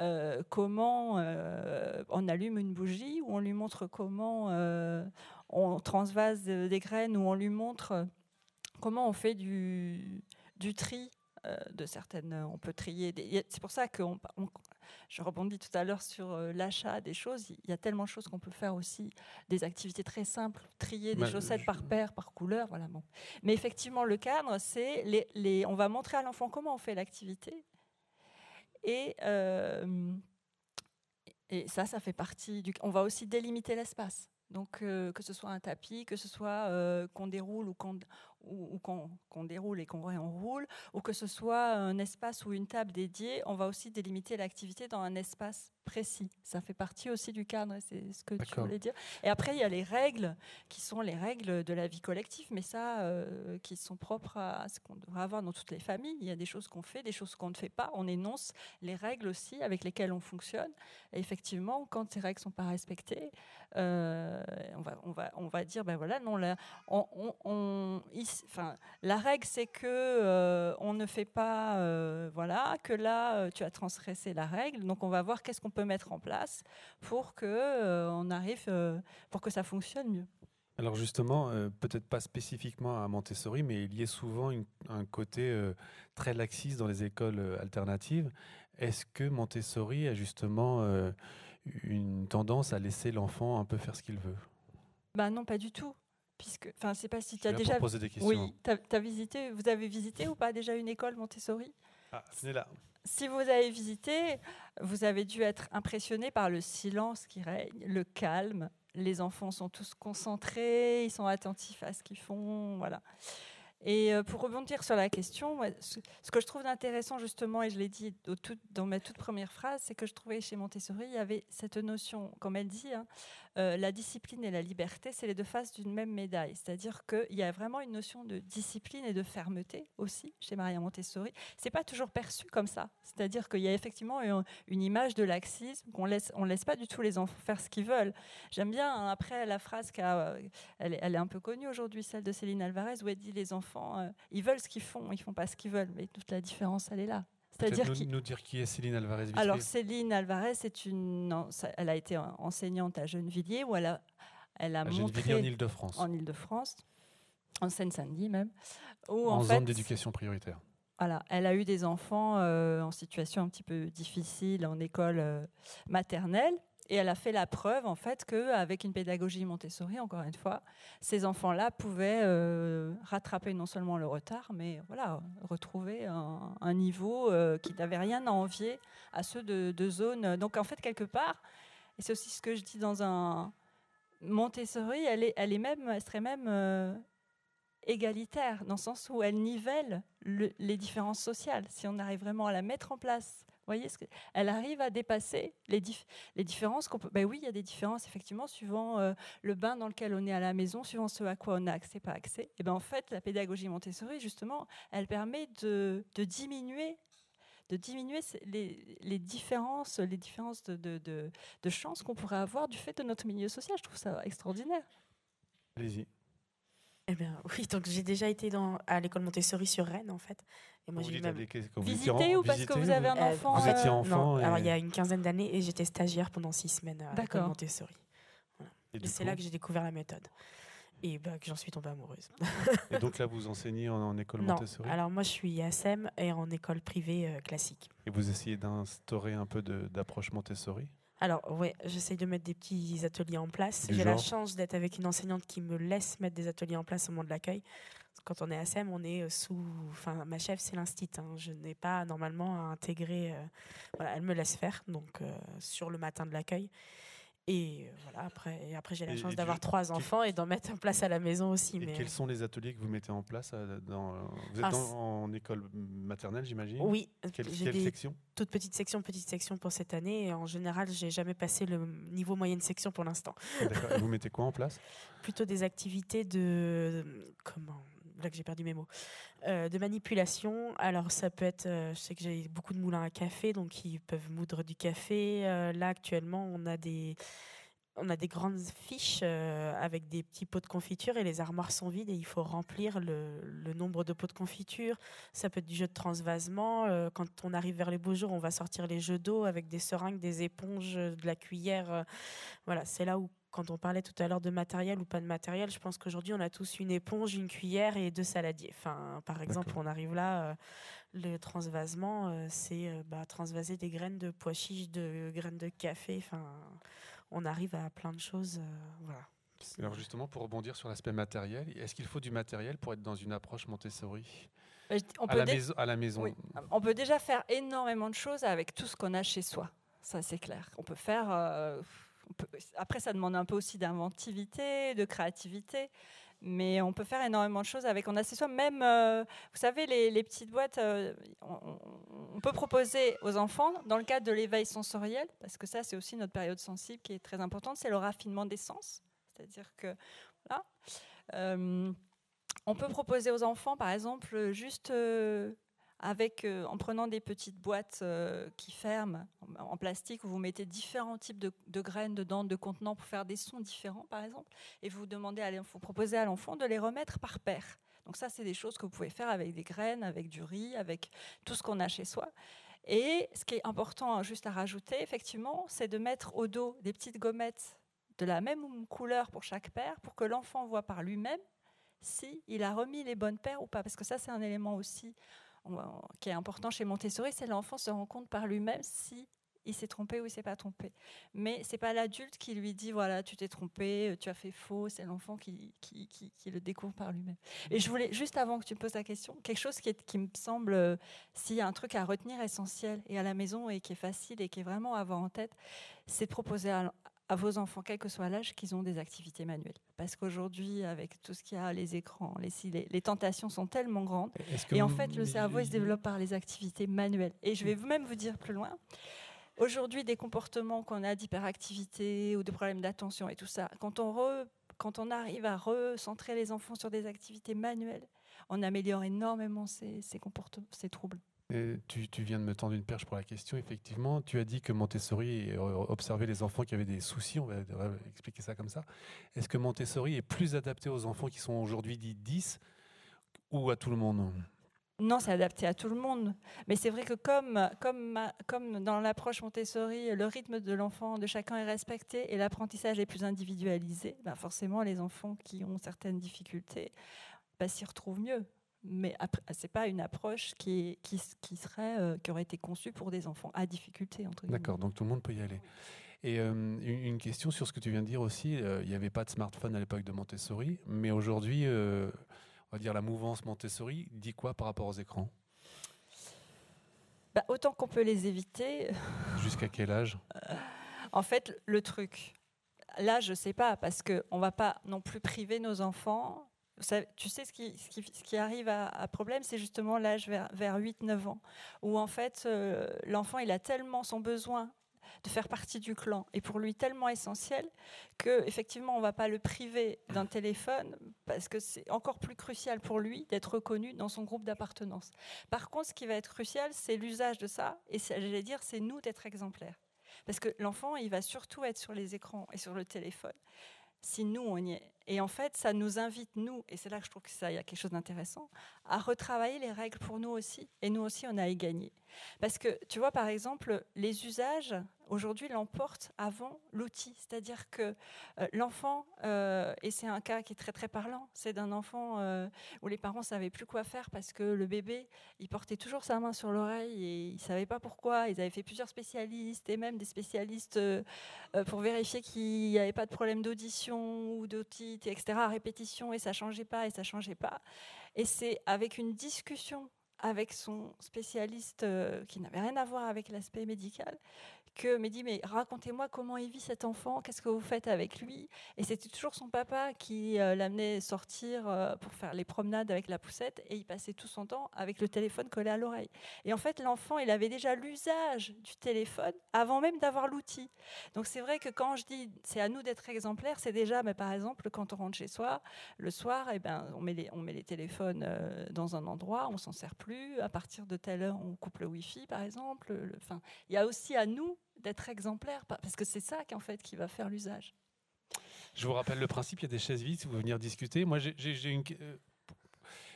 euh, comment euh, on allume une bougie, ou on lui montre comment euh, on transvase des graines, ou on lui montre comment on fait du, du tri de certaines. On peut trier. C'est pour ça que on- on- je rebondis tout à l'heure sur l'achat des choses. Il y a tellement de choses qu'on peut faire aussi, des activités très simples, trier des Bah, chaussettes je- par paire, par couleur, voilà. Bon. Mais effectivement, le cadre, c'est les, les- on va montrer à l'enfant comment on fait l'activité. Et, euh, et ça, ça fait partie. On va aussi délimiter l'espace. Donc, euh, que ce soit un tapis, que ce soit euh, qu'on déroule ou qu'on déroule et qu'on réenroule, ou que ce soit un espace ou une table dédiée, on va aussi délimiter l'activité dans un espace précis. Ça fait partie aussi du cadre, c'est ce que tu voulais dire. Et après, il y a les règles qui sont les règles de la vie collective, mais ça, euh, qui sont propres à ce qu'on devrait avoir dans toutes les familles. Il y a des choses qu'on fait, des choses qu'on ne fait pas. On énonce les règles aussi avec lesquelles on fonctionne. Et effectivement, quand ces règles sont pas respectées, euh, on, va, on, va, on va dire, ben voilà, non, là, on, on- on- ici- enfin, la règle, c'est que euh, on ne fait pas, voilà, que là, tu as transgressé la règle. Donc, on va voir qu'est-ce qu'on peut mettre en place pour que euh, on arrive, euh, pour que ça fonctionne mieux. Alors justement, euh, peut-être pas spécifiquement à Montessori, mais il y a souvent une- un côté très laxiste dans les écoles alternatives. Est-ce que Montessori a justement une tendance à laisser l'enfant un peu faire ce qu'il veut? Bah non, pas du tout. Puisque, enfin, c'est pas si tu as déjà. des questions. Oui, t'as- t'as visité, vous avez visité ou pas déjà une école Montessori? Ah, venez là. Si vous avez visité, vous avez dû être impressionné par le silence qui règne, le calme. Les enfants sont tous concentrés, ils sont attentifs à ce qu'ils font, voilà. Et euh, pour rebondir sur la question, ce, que je trouve intéressant justement, et je l'ai dit dans ma toute première phrase, c'est que je trouvais chez Montessori, il y avait cette notion, comme elle dit, hein, euh, la discipline et la liberté, c'est les deux faces d'une même médaille. C'est-à-dire qu'il y a vraiment une notion de discipline et de fermeté aussi chez Maria Montessori. C'est pas toujours perçu comme ça. C'est-à-dire qu'il y a effectivement une, image de laxisme qu'on laisse, on laisse pas du tout les enfants faire ce qu'ils veulent. J'aime bien hein, après la phrase qu'a, euh, elle, est- elle est un peu connue aujourd'hui, celle de Céline Alvarez, où elle dit les enfants, euh, ils veulent ce qu'ils font, ils font pas ce qu'ils veulent. Mais toute la différence, elle est là. C'est-à-dire nous, dire qui est Céline Alvarez alors. Céline Alvarez, c'est une, elle a été en- enseignante à Gennevilliers où elle a, elle a À montré en Île-de-France. en Île-de-France, en Seine-Saint-Denis même, où en en, zone d'éducation prioritaire. voilà, elle a eu des enfants euh, en situation un petit peu difficile en école euh, maternelle. Et elle a fait la preuve, en fait, qu'avec une pédagogie Montessori, encore une fois, ces enfants-là pouvaient euh, rattraper non seulement le retard, mais voilà, retrouver un, niveau euh, qui n'avait rien à envier à ceux de, de zones. Donc, en fait, quelque part, et c'est aussi ce que je dis dans un Montessori, elle, est, même, elle serait même euh, égalitaire, dans le sens où elle nivelle le- les différences sociales. Si on arrive vraiment à la mettre en place, voyez, ce que, elle arrive à dépasser les, dif- les différences qu'on peut. Ben oui, il y a des différences effectivement suivant euh, le bain dans lequel on est à la maison, suivant ce à quoi on a accès, pas accès. Et ben en fait, la pédagogie Montessori, justement, elle permet de, de diminuer de diminuer les, les différences, les différences de, de, de- de chances qu'on pourrait avoir du fait de notre milieu social. Je trouve ça extraordinaire. Allez-y. Eh bien, oui, donc j'ai déjà été dans, à l'école Montessori sur Rennes, en fait. Et moi, Vous j'ai même... Visiter étiez en- ou parce que vous avez un Euh, enfant Vous étiez euh, enfant Non, et- alors il y a une quinzaine d'années et j'étais stagiaire pendant six semaines à l'école D'accord. Montessori. Voilà. Et c'est coup là que j'ai découvert la méthode. et bah, que j'en suis tombée amoureuse. Et donc là, vous enseignez en, en école non, Montessori alors moi je suis ASEM et en école privée euh, classique. Et vous essayez d'instaurer un peu d'approche Montessori Alors, ouais, j'essaye de mettre des petits ateliers en place. J'ai la chance d'être avec une enseignante qui me laisse mettre des ateliers en place au moment de l'accueil. Quand on est à SEM, on est euh, sous. Enfin, ma chef, c'est l'instit. hein. Je n'ai pas normalement à intégrer. euh, Voilà, elle me laisse faire, donc euh, sur le matin de l'accueil. Et voilà, après, et après j'ai la chance d'avoir trois enfants et d'en mettre en place à la maison aussi. Et mais quels sont les ateliers que vous mettez en place dans, Vous êtes Ah, dans- en école maternelle, j'imagine? Oui, Quelle, quelle des section? toutes petites sections, petites sections pour cette année. Et en général, j'ai jamais passé le niveau moyenne section pour l'instant. Vous mettez quoi en place? Plutôt des activités de comment? Là que j'ai perdu mes mots. Euh, de manipulation. Alors ça peut être, euh, je sais que j'ai beaucoup de moulins à café, donc ils peuvent moudre du café. Euh, là actuellement, on a des on a des grandes fiches avec des petits pots de confiture et les armoires sont vides et il faut remplir le, nombre de pots de confiture. Ça peut être du jeu de transvasement. Quand on arrive vers les beaux jours, on va sortir les jeux d'eau avec des seringues, des éponges, de la cuillère. voilà, c'est là où, quand on parlait tout à l'heure de matériel ou pas de matériel, je pense qu'aujourd'hui, on a tous une éponge, une cuillère et deux saladiers. Enfin, par exemple, on arrive là, euh, le transvasement, euh, c'est euh, bah, transvaser des graines de pois chiches, de graines de café. Enfin, on arrive à plein de choses. euh, voilà. Alors justement, pour rebondir sur l'aspect matériel, est-ce qu'il faut du matériel pour être dans une approche Montessori? On à, la maison, à la maison Oui. On peut déjà faire énormément de choses avec tout ce qu'on a chez soi. Ça, c'est clair. On peut faire. Après, ça demande un peu aussi d'inventivité, de créativité. Mais on peut faire énormément de choses avec. On a chez soi, même, euh, vous savez, les, petites boîtes, euh, on, peut proposer aux enfants, dans le cadre de l'éveil sensoriel, parce que ça, c'est aussi notre période sensible qui est très importante, c'est le raffinement des sens. C'est-à-dire que, voilà. Euh, on peut proposer aux enfants, par exemple, juste euh, en prenant des petites boîtes euh, qui ferment en, plastique où vous mettez différents types de, de graines dedans, de contenants pour faire des sons différents, par exemple, et vous demandez, vous proposez à l'enfant de les remettre par paire. Donc ça, c'est des choses que vous pouvez faire avec des graines, avec du riz, avec tout ce qu'on a chez soi. Et ce qui est important hein, juste à rajouter, effectivement, c'est de mettre au dos des petites gommettes de la même couleur pour chaque paire, pour que l'enfant voit par lui-même si il a remis les bonnes paires ou pas. Parce que ça, c'est un élément aussi qui est important chez Montessori, c'est l'enfant se rend compte par lui-même si il s'est trompé ou il s'est pas trompé. Mais c'est pas l'adulte qui lui dit voilà tu t'es trompé, tu as fait faux. C'est l'enfant qui, qui, qui- le découvre par lui-même. Et je voulais juste avant que tu me poses la question, quelque chose qui me semble euh, s'il y a un truc à retenir essentiel et à la maison et qui est facile et qui est vraiment à avoir en tête, c'est de proposer à, à vos enfants, quel que soit l'âge, qu'ils ont des activités manuelles. Parce qu'aujourd'hui, avec tout ce qu'il y a, les écrans, les, si les, les tentations sont tellement grandes. Et en fait, le cerveau, il se développe par les activités manuelles. Et je vais même vous dire plus loin. Aujourd'hui, des comportements qu'on a d'hyperactivité ou de problèmes d'attention et tout ça, quand on, re- quand on arrive à recentrer les enfants sur des activités manuelles, on améliore énormément ces, ces comportements, ces troubles. Et tu, tu viens de me tendre une perche pour la question. Effectivement, tu as dit que Montessori euh, observait les enfants qui avaient des soucis, on va expliquer ça comme ça. Est-ce que Montessori est plus adapté aux enfants qui sont aujourd'hui dits 10 ou à tout le monde? Non, c'est adapté à tout le monde. Mais c'est vrai que comme dans l'approche Montessori, le rythme de l'enfant, de chacun est respecté et l'apprentissage est plus individualisé, ben forcément, les enfants qui ont certaines difficultés ben, s'y retrouvent mieux. Mais ce n'est pas une approche qui, serait, euh, qui aurait été conçue pour des enfants à difficulté. Entre guillemets. D'accord, donc tout le monde peut y aller. Et euh, une question sur ce que tu viens de dire aussi, euh, il n'y avait pas de smartphone à l'époque de Montessori, mais aujourd'hui, on va dire la mouvance Montessori dit quoi par rapport aux écrans? Ben, autant qu'on peut les éviter, Jusqu'à quel âge? En fait, le truc, là, je sais pas, parce qu'on ne va pas non plus priver nos enfants. Tu sais, ce qui, arrive à, problème, c'est justement l'âge vers, vers 8-9 ans, où en fait, euh, l'enfant, il a tellement son besoin de faire partie du clan et pour lui tellement essentiel que effectivement on va pas le priver d'un téléphone parce que c'est encore plus crucial pour lui d'être reconnu dans son groupe d'appartenance. Par contre, ce qui va être crucial, c'est l'usage de ça et j'allais dire c'est nous d'être exemplaires. Parce que l'enfant, il va surtout être sur les écrans et sur le téléphone. Si nous, on y est Et en fait, ça nous invite, nous, et c'est là que je trouve qu'il y a quelque chose d'intéressant, à retravailler les règles pour nous aussi. Et nous aussi, on a y gagner. Parce que, tu vois, par exemple, les usages, aujourd'hui, l'emportent avant l'outil. C'est-à-dire que euh, l'enfant, euh, et c'est un cas qui est très, très parlant, c'est d'un enfant euh, où les parents ne savaient plus quoi faire parce que le bébé, il portait toujours sa main sur l'oreille et ils ne savaient pas pourquoi. Ils avaient fait plusieurs spécialistes et même des spécialistes pour vérifier qu'il n'y avait pas de problème d'audition ou d'otite, etc., à répétition, et ça ne changeait pas, et ça ne changeait pas. Et c'est avec une discussion avec son spécialiste euh, qui n'avait rien à voir avec l'aspect médical, que me dit mais racontez-moi comment il vit cet enfant, qu'est-ce que vous faites avec lui Et c'était toujours son papa qui euh, l'amenait sortir euh, pour faire les promenades avec la poussette et il passait tout son temps avec le téléphone collé à l'oreille. Et en fait l'enfant il avait déjà l'usage du téléphone avant même d'avoir l'outil. Donc c'est vrai que quand je dis c'est à nous d'être exemplaires, c'est déjà mais par exemple quand on rentre chez soi le soir eh ben on met les on met les téléphones euh, dans un endroit, on s'en sert plus, à partir de telle heure on coupe le wifi par exemple, enfin il y a aussi à nous d'être exemplaire, parce que c'est ça qui, en fait, qui va faire l'usage. Je vous rappelle le principe, il y a des chaises vides, vous venir discuter. Moi, j'ai une, euh,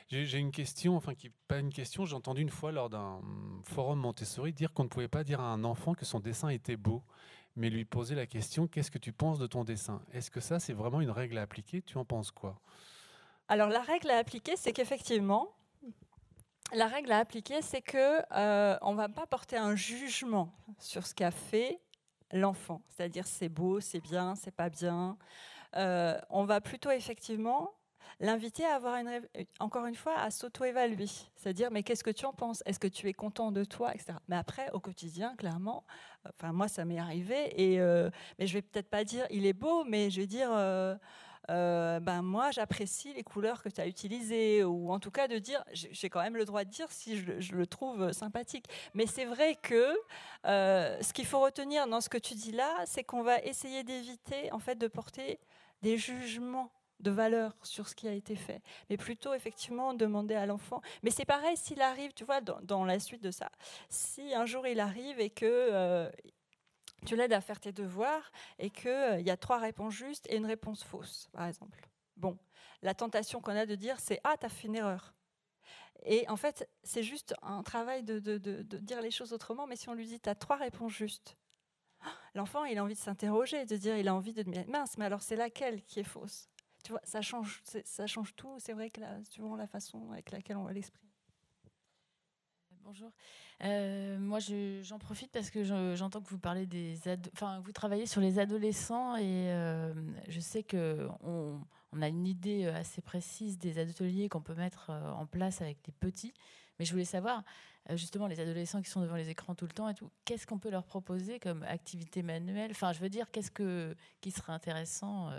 j'ai une question, enfin, qui pas une question, j'ai entendu une fois lors d'un forum Montessori dire qu'on ne pouvait pas dire à un enfant que son dessin était beau, mais lui poser la question, qu'est-ce que tu penses de ton dessin? Est-ce que ça, c'est vraiment une règle à appliquer? Tu en penses quoi? Alors, la règle à appliquer, c'est qu'effectivement, la règle à appliquer, c'est que euh, on va pas porter un jugement sur ce qu'a fait l'enfant, c'est-à-dire c'est beau, c'est bien, c'est pas bien. Euh, on va plutôt effectivement l'inviter à avoir une, encore une fois à s'auto-évaluer, c'est-à-dire mais qu'est-ce que tu en penses? Est-ce que tu es content de toi, etc. Mais après au quotidien, clairement, enfin moi ça m'est arrivé et euh, mais je vais peut-être pas dire il est beau, mais je vais dire euh, ben moi j'apprécie les couleurs que tu as utilisées, ou en tout cas de dire, j'ai quand même le droit de dire si je, le trouve sympathique. Mais c'est vrai que euh, ce qu'il faut retenir dans ce que tu dis là, c'est qu'on va essayer d'éviter en fait de porter des jugements de valeur sur ce qui a été fait, mais plutôt effectivement demander à l'enfant. Mais c'est pareil s'il arrive, tu vois, dans, la suite de ça, si un jour il arrive et que euh, tu l'aides à faire tes devoirs et qu'il euh, y a trois réponses justes et une réponse fausse, par exemple. Bon, la tentation qu'on a de dire, c'est Ah, tu as fait une erreur. Et en fait, c'est juste un travail de, dire les choses autrement, mais si on lui dit Tu as trois réponses justes, l'enfant, il a envie de s'interroger, de dire Il a envie de dire Mince, mais alors c'est laquelle qui est fausse? Tu vois, ça change, ça change tout. C'est vrai que là, suivant la façon avec laquelle on va l'exprimer. Bonjour. Euh, moi, j'en profite parce que j'entends que vous parlez des, enfin, vous travaillez sur les adolescents et euh, je sais que on, a une idée assez précise des ateliers qu'on peut mettre euh, en place avec des petits. Mais je voulais savoir, justement, les adolescents qui sont devant les écrans tout le temps et tout, qu'est-ce qu'on peut leur proposer comme activité manuelle? Enfin, je veux dire, qu'est-ce que qui serait intéressant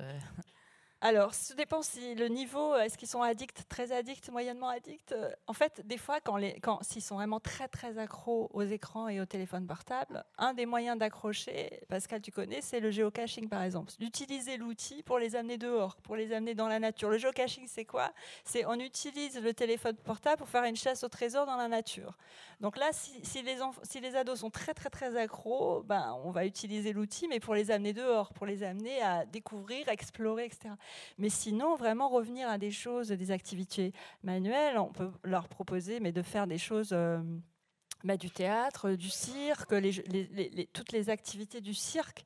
alors, ça dépend si le niveau, euh, est-ce qu'ils sont addicts, très addicts, moyennement addicts euh, En fait, des fois, quand s'ils sont vraiment très, très accros aux écrans et au téléphone portable, un des moyens d'accrocher, Pascal, tu connais, c'est le géocaching, par exemple. D'utiliser l'outil pour les amener dehors, pour les amener dans la nature. Le géocaching, c'est quoi? C'est on utilise le téléphone portable pour faire une chasse au trésor dans la nature. Donc là, si, les, si les ados sont très, très, très accros, ben, on va utiliser l'outil, mais pour les amener dehors, pour les amener à découvrir, explorer, etc. Mais sinon, vraiment revenir à des choses, des activités manuelles, on peut leur proposer mais de faire des choses... Euh, bah, du théâtre, du cirque, toutes les activités du cirque,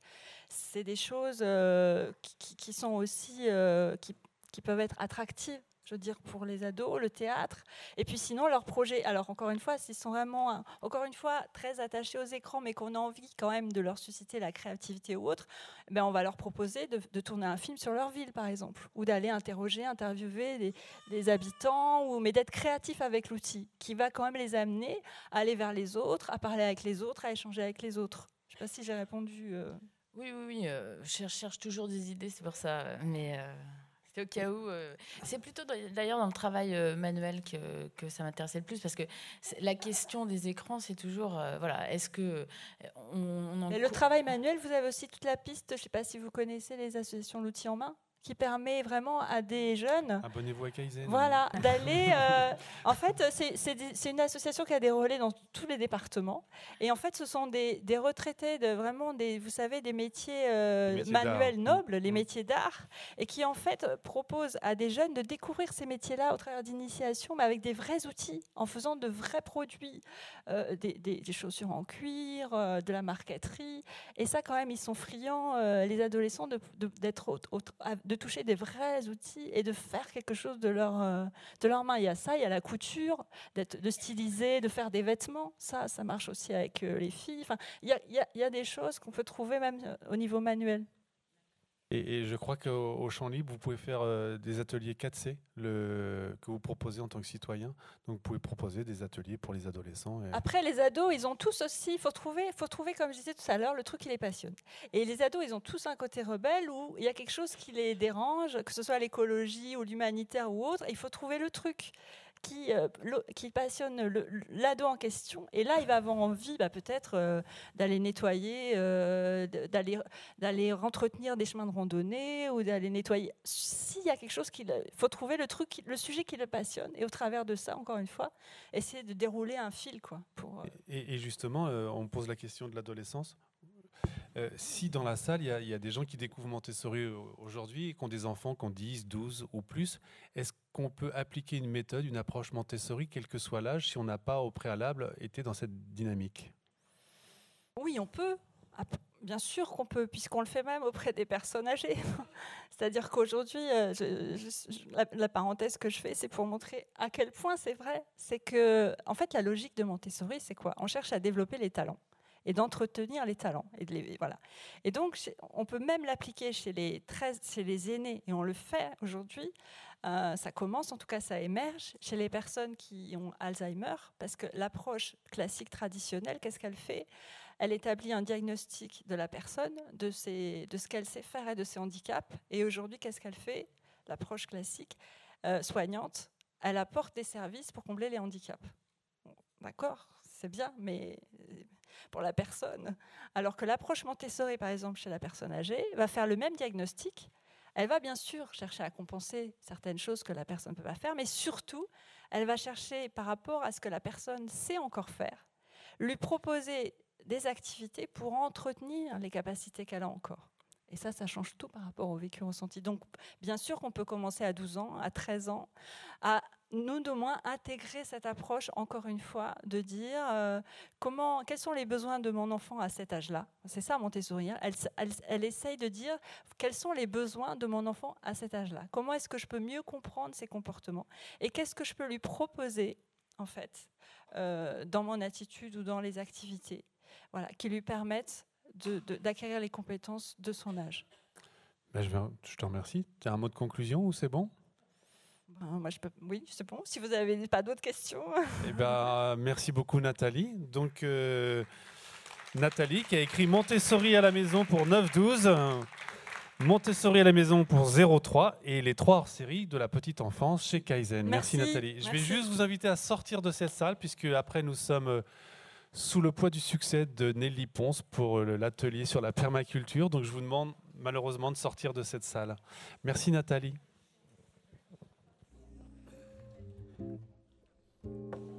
c'est des choses euh, qui, sont aussi euh, qui, peuvent être attractives je veux dire, pour les ados, le théâtre. Et puis sinon, leurs projets, alors encore une fois, s'ils sont vraiment, encore une fois, très attachés aux écrans, mais qu'on a envie quand même de leur susciter la créativité ou autre, ben on va leur proposer de, tourner un film sur leur ville, par exemple, ou d'aller interroger, interviewer des, habitants, ou, mais d'être créatif avec l'outil, qui va quand même les amener à aller vers les autres, à parler avec les autres, à échanger avec les autres. Je ne sais pas si j'ai répondu. Euh. Oui, oui, oui. Euh, je cherche toujours des idées, c'est pour ça. Mais. Euh, c'est au cas où. Euh, c'est plutôt d'ailleurs dans le travail euh, manuel que, que ça m'intéressait le plus parce que la question des écrans, c'est toujours euh, voilà, est-ce que on, le travail manuel, vous avez aussi toute la piste. Je ne sais pas si vous connaissez les associations l'outil en main? Qui permet vraiment à des jeunes. Abonnez-vous à Kaizen. Voilà, d'aller. euh, en fait, c'est- une association qui a des relais dans tous les départements. Et en fait, ce sont des, des retraités de vraiment des, vous savez, des métiers, euh, métiers manuels d'art. nobles, les métiers d'art, et qui en fait proposent à des jeunes de découvrir ces métiers-là au travers d'initiations, mais avec des vrais outils, en faisant de vrais produits, euh, des, des- des chaussures en cuir, de la marqueterie. Et ça, quand même, ils sont friands, les adolescents, de, de- de toucher des vrais outils et de faire quelque chose de leur, euh, de leurs mains. Il y a ça, il y a la couture, de styliser, de faire des vêtements. Ça, ça marche aussi avec euh, les filles. Enfin, il y a, il y a- il y a des choses qu'on peut trouver même euh, au niveau manuel. Et, je crois qu'au au Champ Libre, vous pouvez faire euh, des ateliers 4C le, que vous proposez en tant que citoyen. Donc vous pouvez proposer des ateliers pour les adolescents. Après, les ados, ils ont tous aussi, il faut trouver, faut trouver, comme je disais tout à l'heure, le truc qui les passionne. Et les ados, ils ont tous un côté rebelle où il y a quelque chose qui les dérange, que ce soit l'écologie ou l'humanitaire ou autre. Il faut trouver le truc qui, euh, qui passionne l'ado en question. Et là, il va avoir envie, bah, peut-être, euh, d'aller nettoyer, euh, d'aller, d'aller entretenir des chemins de randonnée ou d'aller nettoyer. S'il y a quelque chose qui, il faut trouver le truc, le sujet qui le passionne. Et au travers de ça, encore une fois, essayer de dérouler un fil, quoi. Pour, Et, justement, on pose la question de l'adolescence. Euh, si dans la salle, il y, a- des gens qui découvrent Montessori au- aujourd'hui et qui ont des enfants qui ont 10, 12 ou plus, est-ce qu'on peut appliquer une méthode, une approche Montessori, quel que soit l'âge, si on n'a pas au préalable été dans cette dynamique? Oui, on peut. Ah, Bien sûr qu'on peut, puisqu'on le fait même auprès des personnes âgées. C'est-à-dire qu'aujourd'hui, euh, la parenthèse que je fais, c'est pour montrer à quel point c'est vrai. C'est que, en fait, la logique de Montessori, c'est quoi? On cherche à développer les talents et d'entretenir les talents. Et, donc, on peut même l'appliquer chez les, 13, chez les aînés, et on le fait aujourd'hui. Euh, ça commence, en tout cas, ça émerge chez les personnes qui ont Alzheimer, parce que l'approche classique traditionnelle, qu'est-ce qu'elle fait? Elle établit un diagnostic de la personne, de, ce qu'elle sait faire et de ses handicaps. Et aujourd'hui, qu'est-ce qu'elle fait? L'approche classique euh, soignante, elle apporte des services pour combler les handicaps. D'accord, c'est bien, mais euh, pour la personne. Alors que l'approche Montessori, par exemple, chez la personne âgée, va faire le même diagnostic. Elle va bien sûr chercher à compenser certaines choses que la personne ne peut pas faire, mais surtout, elle va chercher par rapport à ce que la personne sait encore faire, lui proposer des activités pour entretenir les capacités qu'elle a encore. Et ça, ça change tout par rapport au vécu ressenti. Donc, bien sûr qu'on peut commencer à 12 ans, à 13 ans, à nous, de moins, intégrer cette approche, encore une fois, de dire euh, comment, quels sont les besoins de mon enfant à cet âge-là? C'est ça, Montessori. Elle, elle, elle essaye de dire quels sont les besoins de mon enfant à cet âge-là? Comment est-ce que je peux mieux comprendre ses comportements? Et qu'est-ce que je peux lui proposer, en fait, euh, dans mon attitude ou dans les activités, voilà, qui lui permettent d'acquérir les compétences de son âge? Ben, je, je te remercie. Tu as un mot de conclusion ou c'est bon? Moi, je peux, oui, c'est bon. Si vous n'avez pas d'autres questions. Eh ben, merci beaucoup Nathalie. Donc euh, Nathalie qui a écrit Montessori à la maison pour 9-12, euh, Montessori à la maison pour 03 et les trois hors-série de la petite enfance chez Kaizen. Merci, Merci. Nathalie. Je vais juste vous inviter à sortir de cette salle puisque après nous sommes euh, sous le poids du succès de Nelly Ponce pour euh, l'atelier sur la permaculture. Donc je vous demande malheureusement de sortir de cette salle. Merci Nathalie. Thank you.